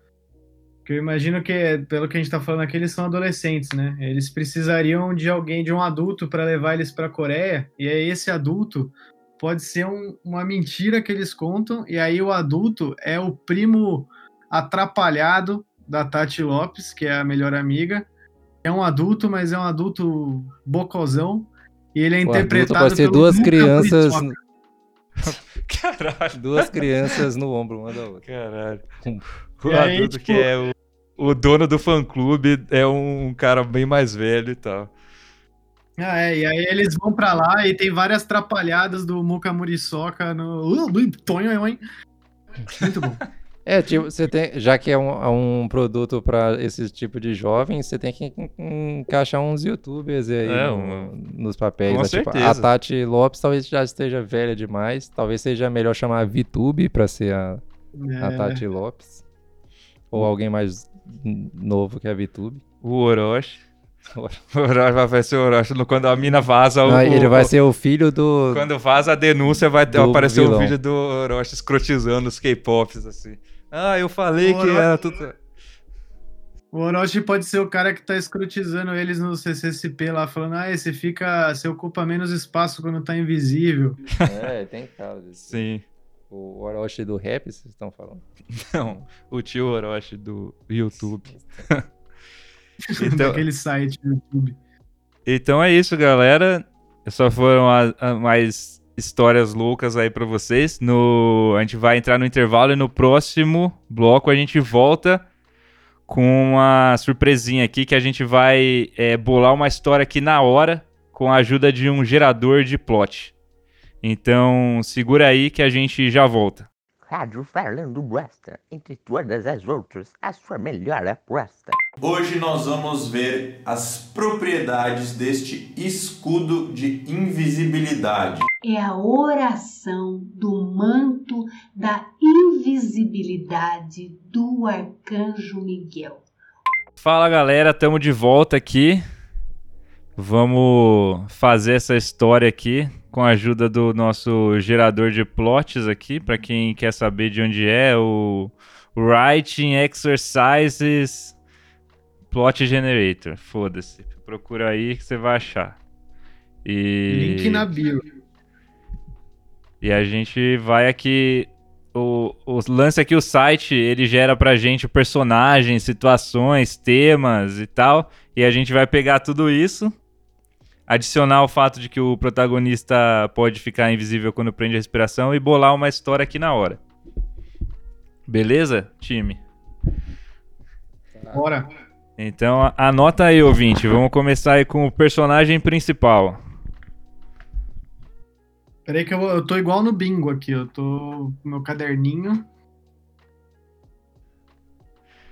Que eu imagino que, pelo que a gente tá falando aqui, eles são adolescentes, né? Eles precisariam de alguém, de um adulto, para levar eles pra Coreia. E aí, esse adulto pode ser um, uma mentira que eles contam, e aí o adulto é o primo atrapalhado da Tati Lopes, que é a melhor amiga. É um adulto, mas é um adulto bocozão. E ele é o interpretado pode ser duas crianças. Caralho. Duas crianças no ombro, uma da outra. Caralho. O adulto tipo... que é o, o dono do fã clube é um cara bem mais velho e tal. Ah, é, e aí eles vão pra lá e tem várias trapalhadas do Muka Muriçoca no. Uh, Tonho, hein? Muito bom. É, tipo, você tem, já que é um, é um produto para esse tipo de jovem, você tem que encaixar uns youtubers aí é, no, nos papéis. Com né? tipo, a Tati Lopes talvez já esteja velha demais, talvez seja melhor chamar a VTube para ser a, é. a Tati Lopes. Ou alguém mais novo que a VTube. O Orochi. O Orochi vai ser o Orochi. Quando a mina vaza o, Ele vai ser o filho do. Quando vaza a denúncia, vai aparecer vilão. o vídeo do Orochi escrotizando os K-Pops, assim. Ah, eu falei o que Orochi... era tudo. O Orochi pode ser o cara que tá escrotizando eles no CCCP lá, falando, ah, você fica. Você ocupa menos espaço quando tá invisível. É, tem casos. Sim. O Orochi do rap, vocês estão falando? Não, o tio Orochi do YouTube. então, Daquele site do YouTube. Então é isso, galera. Só foram a, a mais histórias loucas aí para vocês. No, a gente vai entrar no intervalo e no próximo bloco a gente volta com uma surpresinha aqui que a gente vai é, bolar uma história aqui na hora com a ajuda de um gerador de plot. Então segura aí que a gente já volta. Rádio Falando Bosta, entre todas as outras, a sua melhor aposta. Hoje nós vamos ver as propriedades deste escudo de invisibilidade. É a oração do manto da invisibilidade do Arcanjo Miguel. Fala galera, estamos de volta aqui. Vamos fazer essa história aqui com a ajuda do nosso gerador de plots aqui, para quem quer saber de onde é, o Writing Exercises Plot Generator. Foda-se. Procura aí que você vai achar. E... Link na bio. E a gente vai aqui. O, o lance aqui, o site, ele gera pra gente personagens, situações, temas e tal. E a gente vai pegar tudo isso, adicionar o fato de que o protagonista pode ficar invisível quando prende a respiração e bolar uma história aqui na hora. Beleza, time? Bora. Então anota aí, ouvinte. Vamos começar aí com o personagem principal. Peraí que eu, eu tô igual no bingo aqui. Eu tô com meu caderninho.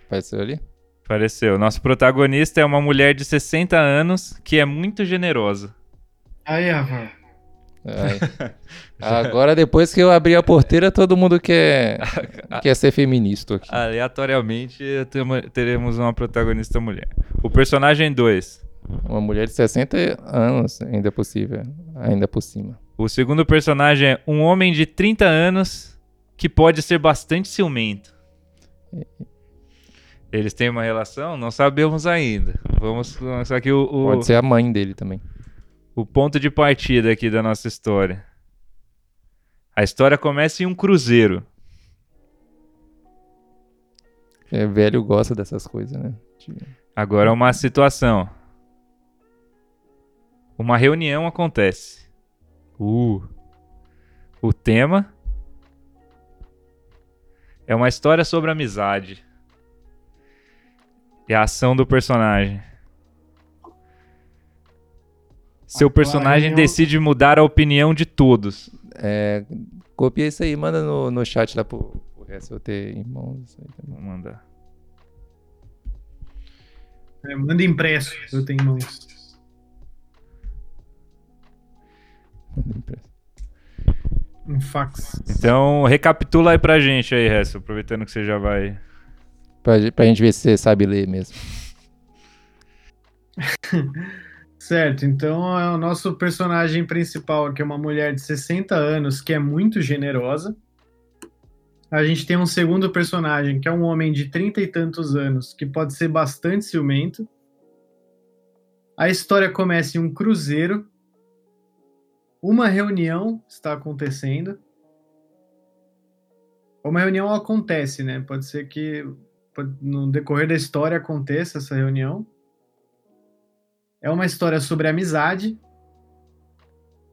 Apareceu ali? Apareceu. Nosso protagonista é uma mulher de 60 anos que é muito generosa. Aí, Rafa. Agora, depois que eu abri a porteira, todo mundo quer, quer ser feminista aqui. Aleatoriamente, teremos uma protagonista mulher. O personagem 2. Uma mulher de 60 anos, ainda possível. Ainda por cima. O segundo personagem é um homem de 30 anos que pode ser bastante ciumento. Eles têm uma relação? Não sabemos ainda. Vamos começar aqui o, o, Pode ser a mãe dele também. O ponto de partida aqui da nossa história. A história começa em um cruzeiro. É, velho gosta dessas coisas, né? Agora uma situação. Uma reunião acontece. Uh. O tema é uma história sobre amizade. E a ação do personagem. Seu personagem decide mudar a opinião de todos. É, copia isso aí, manda no, no chat lá pro, pro resto eu ter irmãos. Vou mandar. É, manda impresso, eu tenho mãos. Um fax. Então, recapitula aí pra gente aí, Resto, aproveitando que você já vai. Pra, pra gente ver se você sabe ler mesmo. certo, então é o nosso personagem principal, que é uma mulher de 60 anos, que é muito generosa. A gente tem um segundo personagem, que é um homem de 30 e tantos anos, que pode ser bastante ciumento. A história começa em um cruzeiro uma reunião está acontecendo. Uma reunião acontece, né? Pode ser que no decorrer da história aconteça essa reunião. É uma história sobre amizade.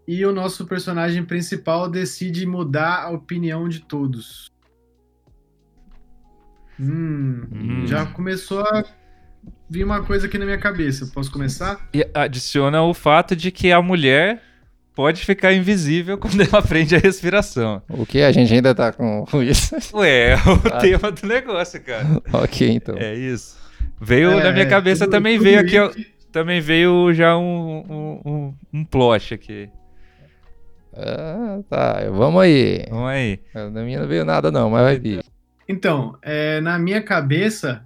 E o nosso personagem principal decide mudar a opinião de todos. Hum, hum. Já começou a vir uma coisa aqui na minha cabeça. Posso começar? E adiciona o fato de que a mulher pode ficar invisível quando ela prende a respiração. O que? A gente ainda tá com, isso? Ué, é o ah. tema do negócio, cara. ok, então. É isso. Veio é, na minha cabeça tudo, também tudo veio aqui, ó, também veio já um, um, um, um plot aqui. Ah, tá. Vamos aí. Vamos aí. Na minha não veio nada não, mas vai vir. Então, é, na minha cabeça,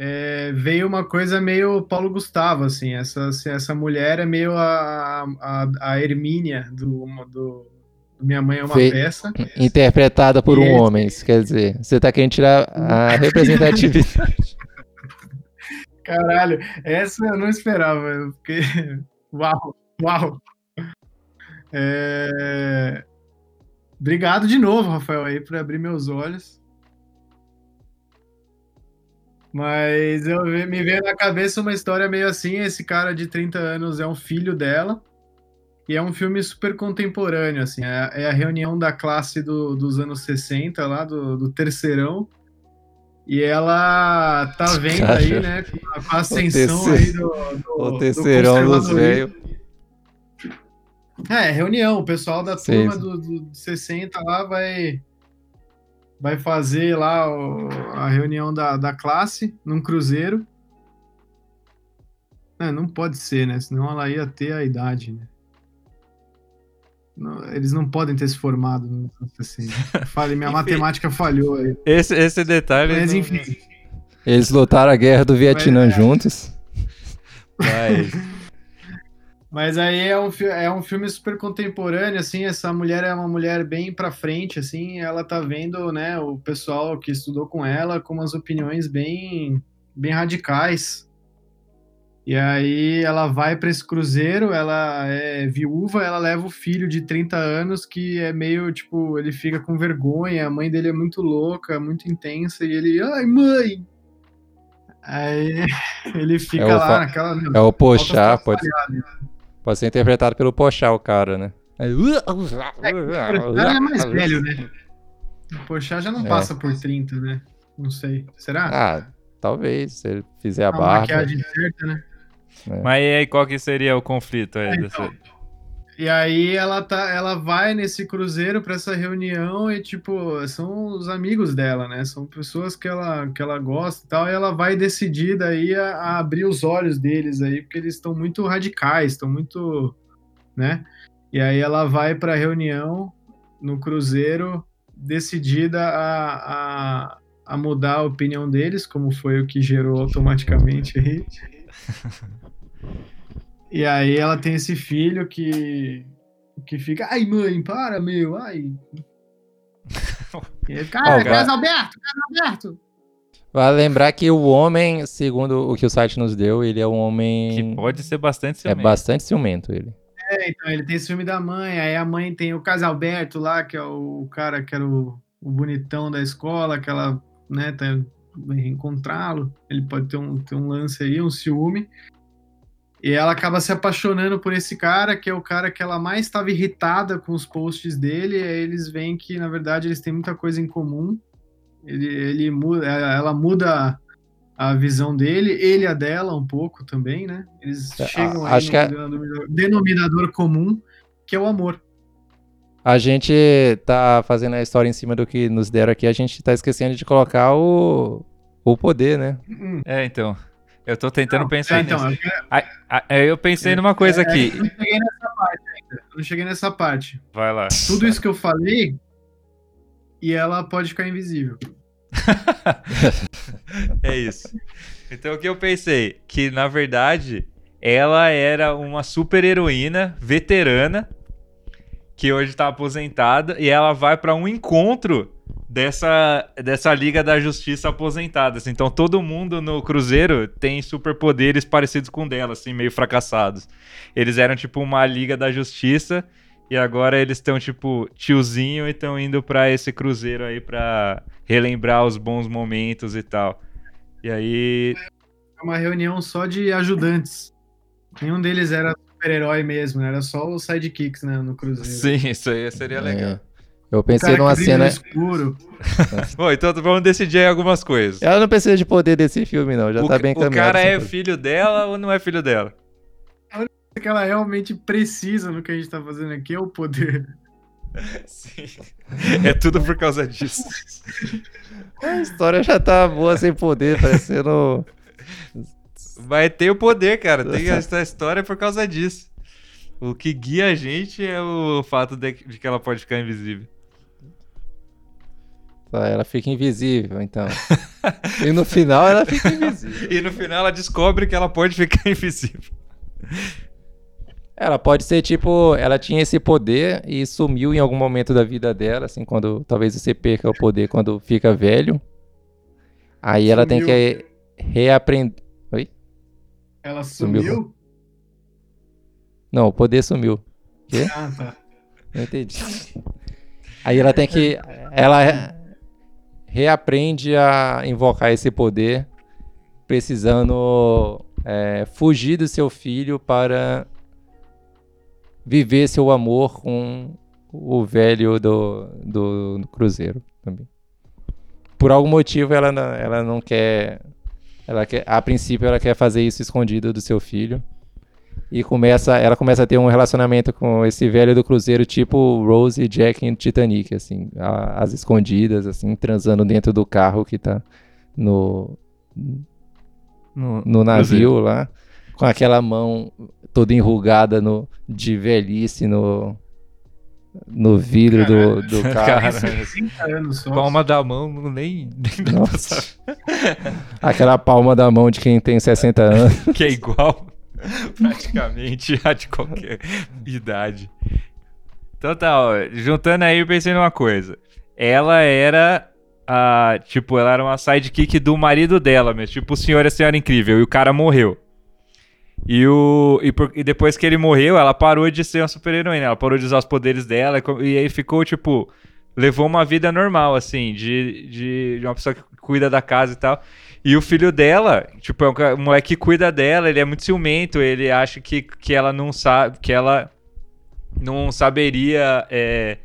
é, veio uma coisa meio Paulo Gustavo, assim, essa, essa mulher é meio a, a, a Hermínia do, do, Minha Mãe é uma Fe... peça. Interpretada por e um esse... homem, quer dizer, você tá querendo tirar a representatividade. Caralho, essa eu não esperava, porque... Uau, uau. É... Obrigado de novo, Rafael, aí, por abrir meus olhos. Mas eu me veio na cabeça uma história meio assim: esse cara de 30 anos é um filho dela. E é um filme super contemporâneo, assim. É, é a reunião da classe do, dos anos 60, lá, do, do terceirão. E ela tá vendo aí, né, com a ascensão aí do, do, o terceirão do dos velhos. É, reunião. O pessoal da turma do, do 60 lá vai vai fazer lá o, a reunião da, da classe num cruzeiro. É, não pode ser, né? Senão ela ia ter a idade, né? Não, eles não podem ter se formado assim. Falei, minha matemática falhou aí. Esse, esse detalhe. Mas enfim. Eles lutaram a guerra do Vietnã Mas, é. juntos. Mas. Mas aí é um, é um filme super contemporâneo, assim, essa mulher é uma mulher bem pra frente, assim, ela tá vendo, né, o pessoal que estudou com ela com umas opiniões bem, bem radicais. E aí ela vai para esse cruzeiro, ela é viúva, ela leva o filho de 30 anos que é meio, tipo, ele fica com vergonha, a mãe dele é muito louca, muito intensa, e ele, ai mãe! Aí ele fica É lá naquela... meu, É o só pode, falhar, né? Pode ser interpretado pelo Pochá, o cara, né? Ele é mais velho, né? O Pochá já não É. passa por 30, né? Não sei. Será? Ah, talvez, se ele fizer a a barba. maquiagem certa, né? Mas e aí, qual que seria o conflito aí? É, então. E aí ela tá, ela vai nesse cruzeiro para essa reunião e tipo, são os amigos dela, né? São pessoas que ela, que ela gosta e tal, e ela vai decidida aí a, a abrir os olhos deles aí, porque eles estão muito radicais, estão muito, né? E aí ela vai para a reunião no cruzeiro decidida a, a, a mudar a opinião deles, como foi o que gerou automaticamente aí. E aí ela tem esse filho que que fica, ai mãe, para, meu, ai. Cara, o cara- Carlos Alberto, Carlos Alberto. Vale lembrar que o homem, segundo o que o site nos deu, ele é um homem. Que pode ser bastante É ciumento. bastante ciumento ele. É, então ele tem esse filme da mãe, aí a mãe tem o Carlos Alberto lá, que é o cara que era o, o bonitão da escola, que ela, né, tá vai reencontrá-lo. Ele pode ter um, ter um lance aí, um ciúme. E ela acaba se apaixonando por esse cara, que é o cara que ela mais estava irritada com os posts dele. E aí eles veem que, na verdade, eles têm muita coisa em comum. Ele, ele muda, ela muda a visão dele, ele a dela um pouco também, né? Eles É, chegam a- aí acho no que é- denominador, denominador comum, que é o amor. A gente tá fazendo a história em cima do que nos deram aqui, a gente tá esquecendo de colocar o, o poder, né? É, então. Eu tô tentando Não, pensar é, então, nisso. eu, quero- é, eu pensei numa coisa é, aqui. eu não cheguei nessa parte ainda. Eu não cheguei nessa parte. Vai lá. Tudo isso que eu falei, e ela pode ficar invisível. É isso. Então o que eu pensei? Que na verdade ela era uma super heroína veterana que hoje tá aposentada e ela vai pra um encontro dessa, dessa Liga da Justiça aposentadas. Então todo mundo no Cruzeiro tem superpoderes parecidos com dela, assim, meio fracassados. Eles eram tipo uma Liga da Justiça e agora eles estão tipo tiozinho e estão indo pra esse cruzeiro aí pra relembrar os bons momentos e tal. E aí É uma reunião só de ajudantes. Nenhum deles era super-herói mesmo, né? era só os sidekicks né, no Cruzeiro. Sim, isso aí seria legal. É. Eu O pensei cara numa cena. escuro. Bom, então vamos decidir aí algumas coisas. Ela não precisa de poder desse filme, não. Já o, tá bem o caminhado. cara esse é filho dela ou não é filho dela? O que ela realmente precisa no que a gente tá fazendo aqui é o poder. Sim. É tudo por causa disso. A história já tá boa sem poder, parecendo. Vai ter o poder, cara. Tem essa história por causa disso. O que guia a gente é o fato de que ela pode ficar invisível. Tá, ela fica invisível, então. e no final ela fica invisível. E no final ela descobre que ela pode ficar invisível. Ela pode ser tipo, ela tinha esse poder e sumiu em algum momento da vida dela, assim, quando talvez você perca o poder quando fica velho. Aí ela tem Sumiu. que reaprender. Oi? Ela Sumiu. sumiu? Não, o poder sumiu. Quê? Ah, tá. Não entendi. Aí ela tem que. Ela reaprende a invocar esse poder, precisando é, fugir do seu filho para viver seu amor com o velho do, do, do cruzeiro também. Por algum motivo ela ela não quer, ela quer. A princípio ela quer fazer isso escondido do seu filho. E começa, ela começa a ter um relacionamento com esse velho do cruzeiro, tipo Rose e Jack em Titanic, assim, a- às escondidas, assim, transando dentro do carro que tá no, No, no navio lá, com aquela mão toda enrugada no, de velhice no, no vidro do, do carro. Cara, 30 anos só. palma da mão nem, nem dá. Aquela palma da mão de quem tem 60 anos. que é igual praticamente a de qualquer idade. Então tá, juntando aí, eu pensei numa coisa. Ela era a, tipo, ela era uma sidekick do marido dela mesmo, tipo o senhor e a senhora incrível, e o cara morreu. E, o, e, por, e, depois que ele morreu, ela parou de ser uma super-heroína. Ela parou de usar os poderes dela. E, e aí ficou, tipo. Levou uma vida normal, assim, de, de, de, uma pessoa que cuida da casa e tal. E o filho dela, tipo, é um, moleque que cuida dela, ele é muito ciumento, ele acha que, que ela não sabe. Que ela não saberia. É,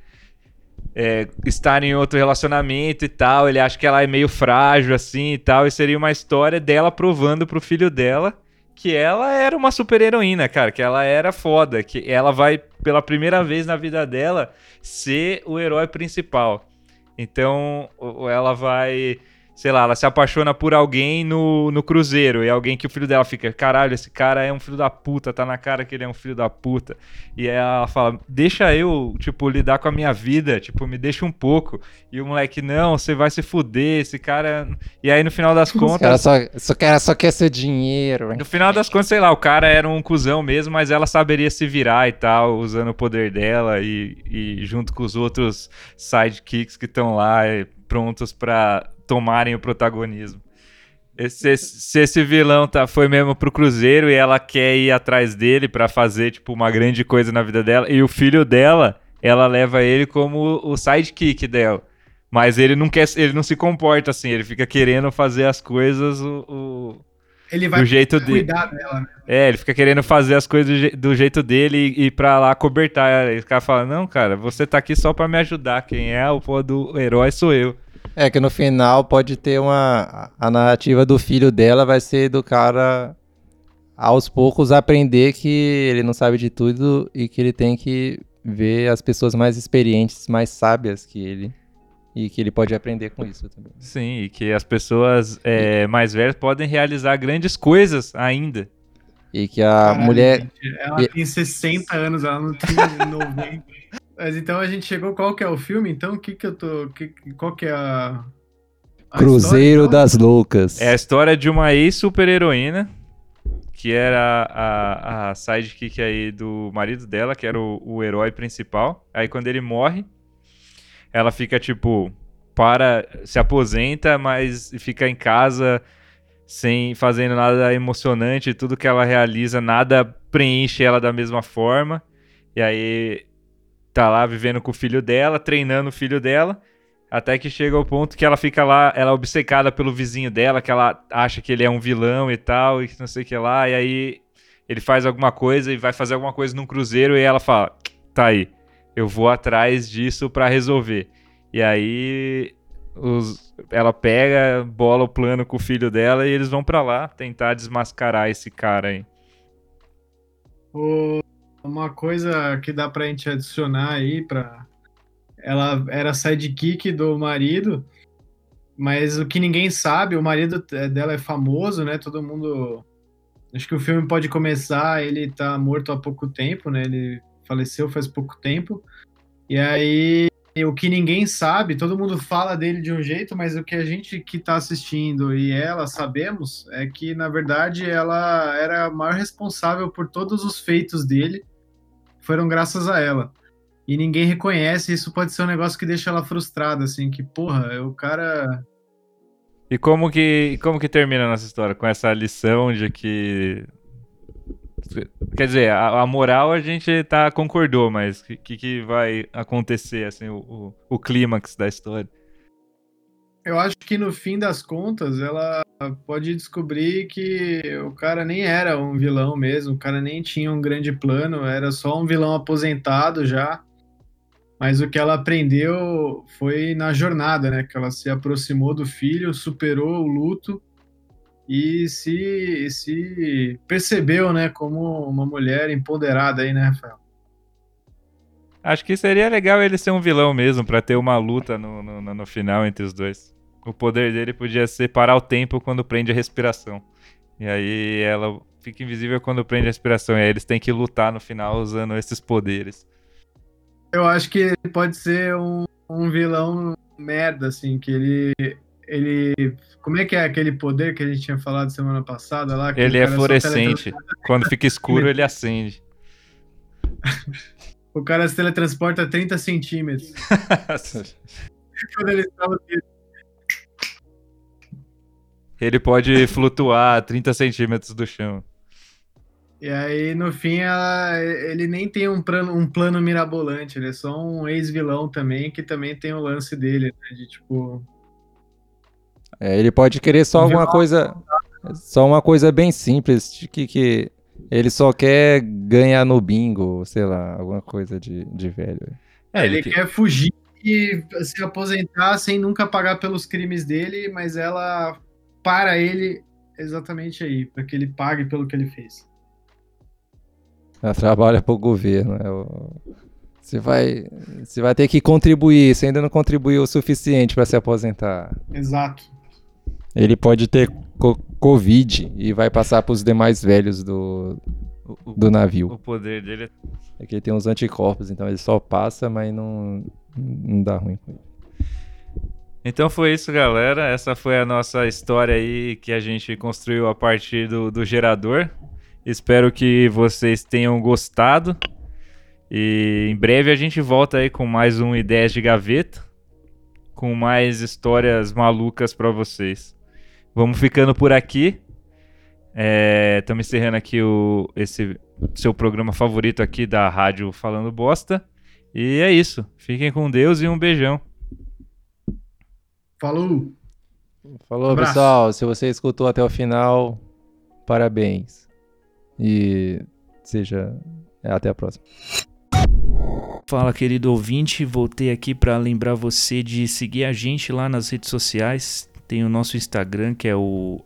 é, estar em outro relacionamento e tal. Ele acha que ela é meio frágil assim e tal. E seria uma história dela provando pro filho dela que ela era uma super heroína, cara, que ela era foda, que ela vai pela primeira vez na vida dela ser o herói principal. Então, ela vai sei lá, ela se apaixona por alguém no, no cruzeiro e alguém que o filho dela fica, caralho, esse cara é um filho da puta, tá na cara que ele é um filho da puta. E ela fala, deixa eu, tipo, lidar com a minha vida, tipo, me deixa um pouco. E o moleque, não, você vai se fuder, esse cara. E aí no final das contas. Cara só, esse cara só quer seu dinheiro, hein? No final das contas, sei lá, o cara era um cuzão mesmo, mas ela saberia se virar e tal, usando o poder dela e, e junto com os outros sidekicks que estão lá prontos para tomarem o protagonismo. Esse, se esse vilão tá, foi mesmo pro Cruzeiro e ela quer ir atrás dele para fazer, tipo, uma grande coisa na vida dela, e o filho dela, ela leva ele como o sidekick dela. Mas ele não quer, ele não se comporta assim, ele fica querendo fazer as coisas o, o ele vai do jeito cuidar dele. dela, né? É, ele fica querendo fazer as coisas do, je do jeito dele e ir pra lá cobertar. E o cara fala, não, cara, você tá aqui só pra me ajudar. Quem é o pô do herói sou eu. É que no final pode ter uma. A narrativa do filho dela vai ser do cara aos poucos aprender que ele não sabe de tudo e que ele tem que ver as pessoas mais experientes, mais sábias que ele. E que ele pode aprender com isso também. Sim, e que as pessoas é, mais velhas podem realizar grandes coisas ainda. E que a Caralho, mulher. Gente, ela e... tem 60 anos, ela não tem 90. Mas então a gente chegou. Qual que é o filme? Então, o que que eu tô. Que, qual que é a. a Cruzeiro história, das Loucas. É a história de uma ex-super-heroína. Que era a, a sidekick aí do marido dela, que era o, o herói principal. Aí quando ele morre, ela fica tipo. Para. Se aposenta, mas fica em casa sem fazendo nada emocionante, tudo que ela realiza, nada preenche ela da mesma forma. E aí tá lá vivendo com o filho dela, treinando o filho dela, até que chega o ponto que ela fica lá, ela é obcecada pelo vizinho dela, que ela acha que ele é um vilão e tal, e não sei o que lá, e aí ele faz alguma coisa e vai fazer alguma coisa num cruzeiro e ela fala: "Tá aí, eu vou atrás disso para resolver". E aí os, ela pega, bola o plano com o filho dela e eles vão para lá tentar desmascarar esse cara aí. O uma coisa que dá pra gente adicionar aí para ela era sidekick do marido, mas o que ninguém sabe, o marido dela é famoso, né? Todo mundo acho que o filme pode começar, ele tá morto há pouco tempo, né? Ele faleceu faz pouco tempo. E aí o que ninguém sabe, todo mundo fala dele de um jeito, mas o que a gente que está assistindo e ela sabemos é que, na verdade, ela era a maior responsável por todos os feitos dele foram graças a ela. E ninguém reconhece, isso pode ser um negócio que deixa ela frustrada, assim, que, porra, o cara. E como que, como que termina a nossa história? Com essa lição de que. Quer dizer, a, a moral a gente tá, concordou, mas o que, que vai acontecer, assim, o, o, o clímax da história? Eu acho que no fim das contas ela pode descobrir que o cara nem era um vilão mesmo, o cara nem tinha um grande plano, era só um vilão aposentado já. Mas o que ela aprendeu foi na jornada, né? Que ela se aproximou do filho, superou o luto e se, se percebeu, né, como uma mulher empoderada aí, né, Rafael? Acho que seria legal ele ser um vilão mesmo, para ter uma luta no, no, no final entre os dois. O poder dele podia ser parar o tempo quando prende a respiração. E aí ela fica invisível quando prende a respiração. E aí eles têm que lutar no final usando esses poderes. Eu acho que pode ser um, um vilão merda, assim, que ele. Ele. Como é que é aquele poder que a gente tinha falado semana passada lá? Ele é fluorescente. Quando fica escuro, ele acende. o cara se teletransporta a 30 centímetros. Quando ele estava ele pode flutuar 30 centímetros do chão. E aí, no fim, ela, ele nem tem um plano, um plano mirabolante, ele é só um ex-vilão também, que também tem o lance dele, né? De tipo. É, ele pode querer só alguma coisa. Só uma coisa bem simples, de que, que ele só quer ganhar no bingo, sei lá, alguma coisa de, de velho. É, ele, ele quer fugir e se aposentar sem nunca pagar pelos crimes dele, mas ela para ele exatamente aí, para que ele pague pelo que ele fez. Ela trabalha para o governo. É você vai, você vai ter que contribuir. Você ainda não contribuiu o suficiente para se aposentar. Exato. Ele pode ter co Covid e vai passar para os demais velhos do, do navio. O poder dele é... é que ele tem uns anticorpos, então ele só passa, mas não, não dá ruim com ele. Então foi isso, galera. Essa foi a nossa história aí que a gente construiu a partir do, do gerador. Espero que vocês tenham gostado. E em breve a gente volta aí com mais um Ideias de Gaveta, com mais histórias malucas para vocês. Vamos ficando por aqui. Estamos é, encerrando aqui o, esse seu programa favorito aqui da Rádio Falando Bosta. E é isso. Fiquem com Deus e um beijão. Falou! Falou, um pessoal. Se você escutou até o final, parabéns. E seja. É, até a próxima. Fala, querido ouvinte. Voltei aqui para lembrar você de seguir a gente lá nas redes sociais. Tem o nosso Instagram, que é o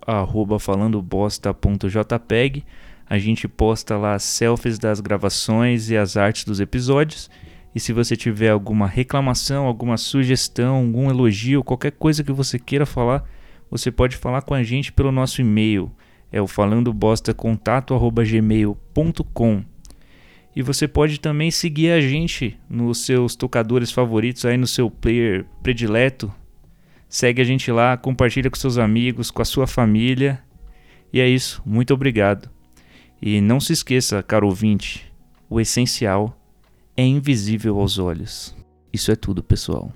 falandobosta.jpg. A gente posta lá as selfies das gravações e as artes dos episódios. E se você tiver alguma reclamação, alguma sugestão, algum elogio, qualquer coisa que você queira falar, você pode falar com a gente pelo nosso e-mail é o falandobostacontato@gmail.com. E você pode também seguir a gente nos seus tocadores favoritos aí no seu player predileto. Segue a gente lá, compartilha com seus amigos, com a sua família. E é isso, muito obrigado. E não se esqueça, caro ouvinte, o essencial é invisível aos olhos. Isso é tudo, pessoal.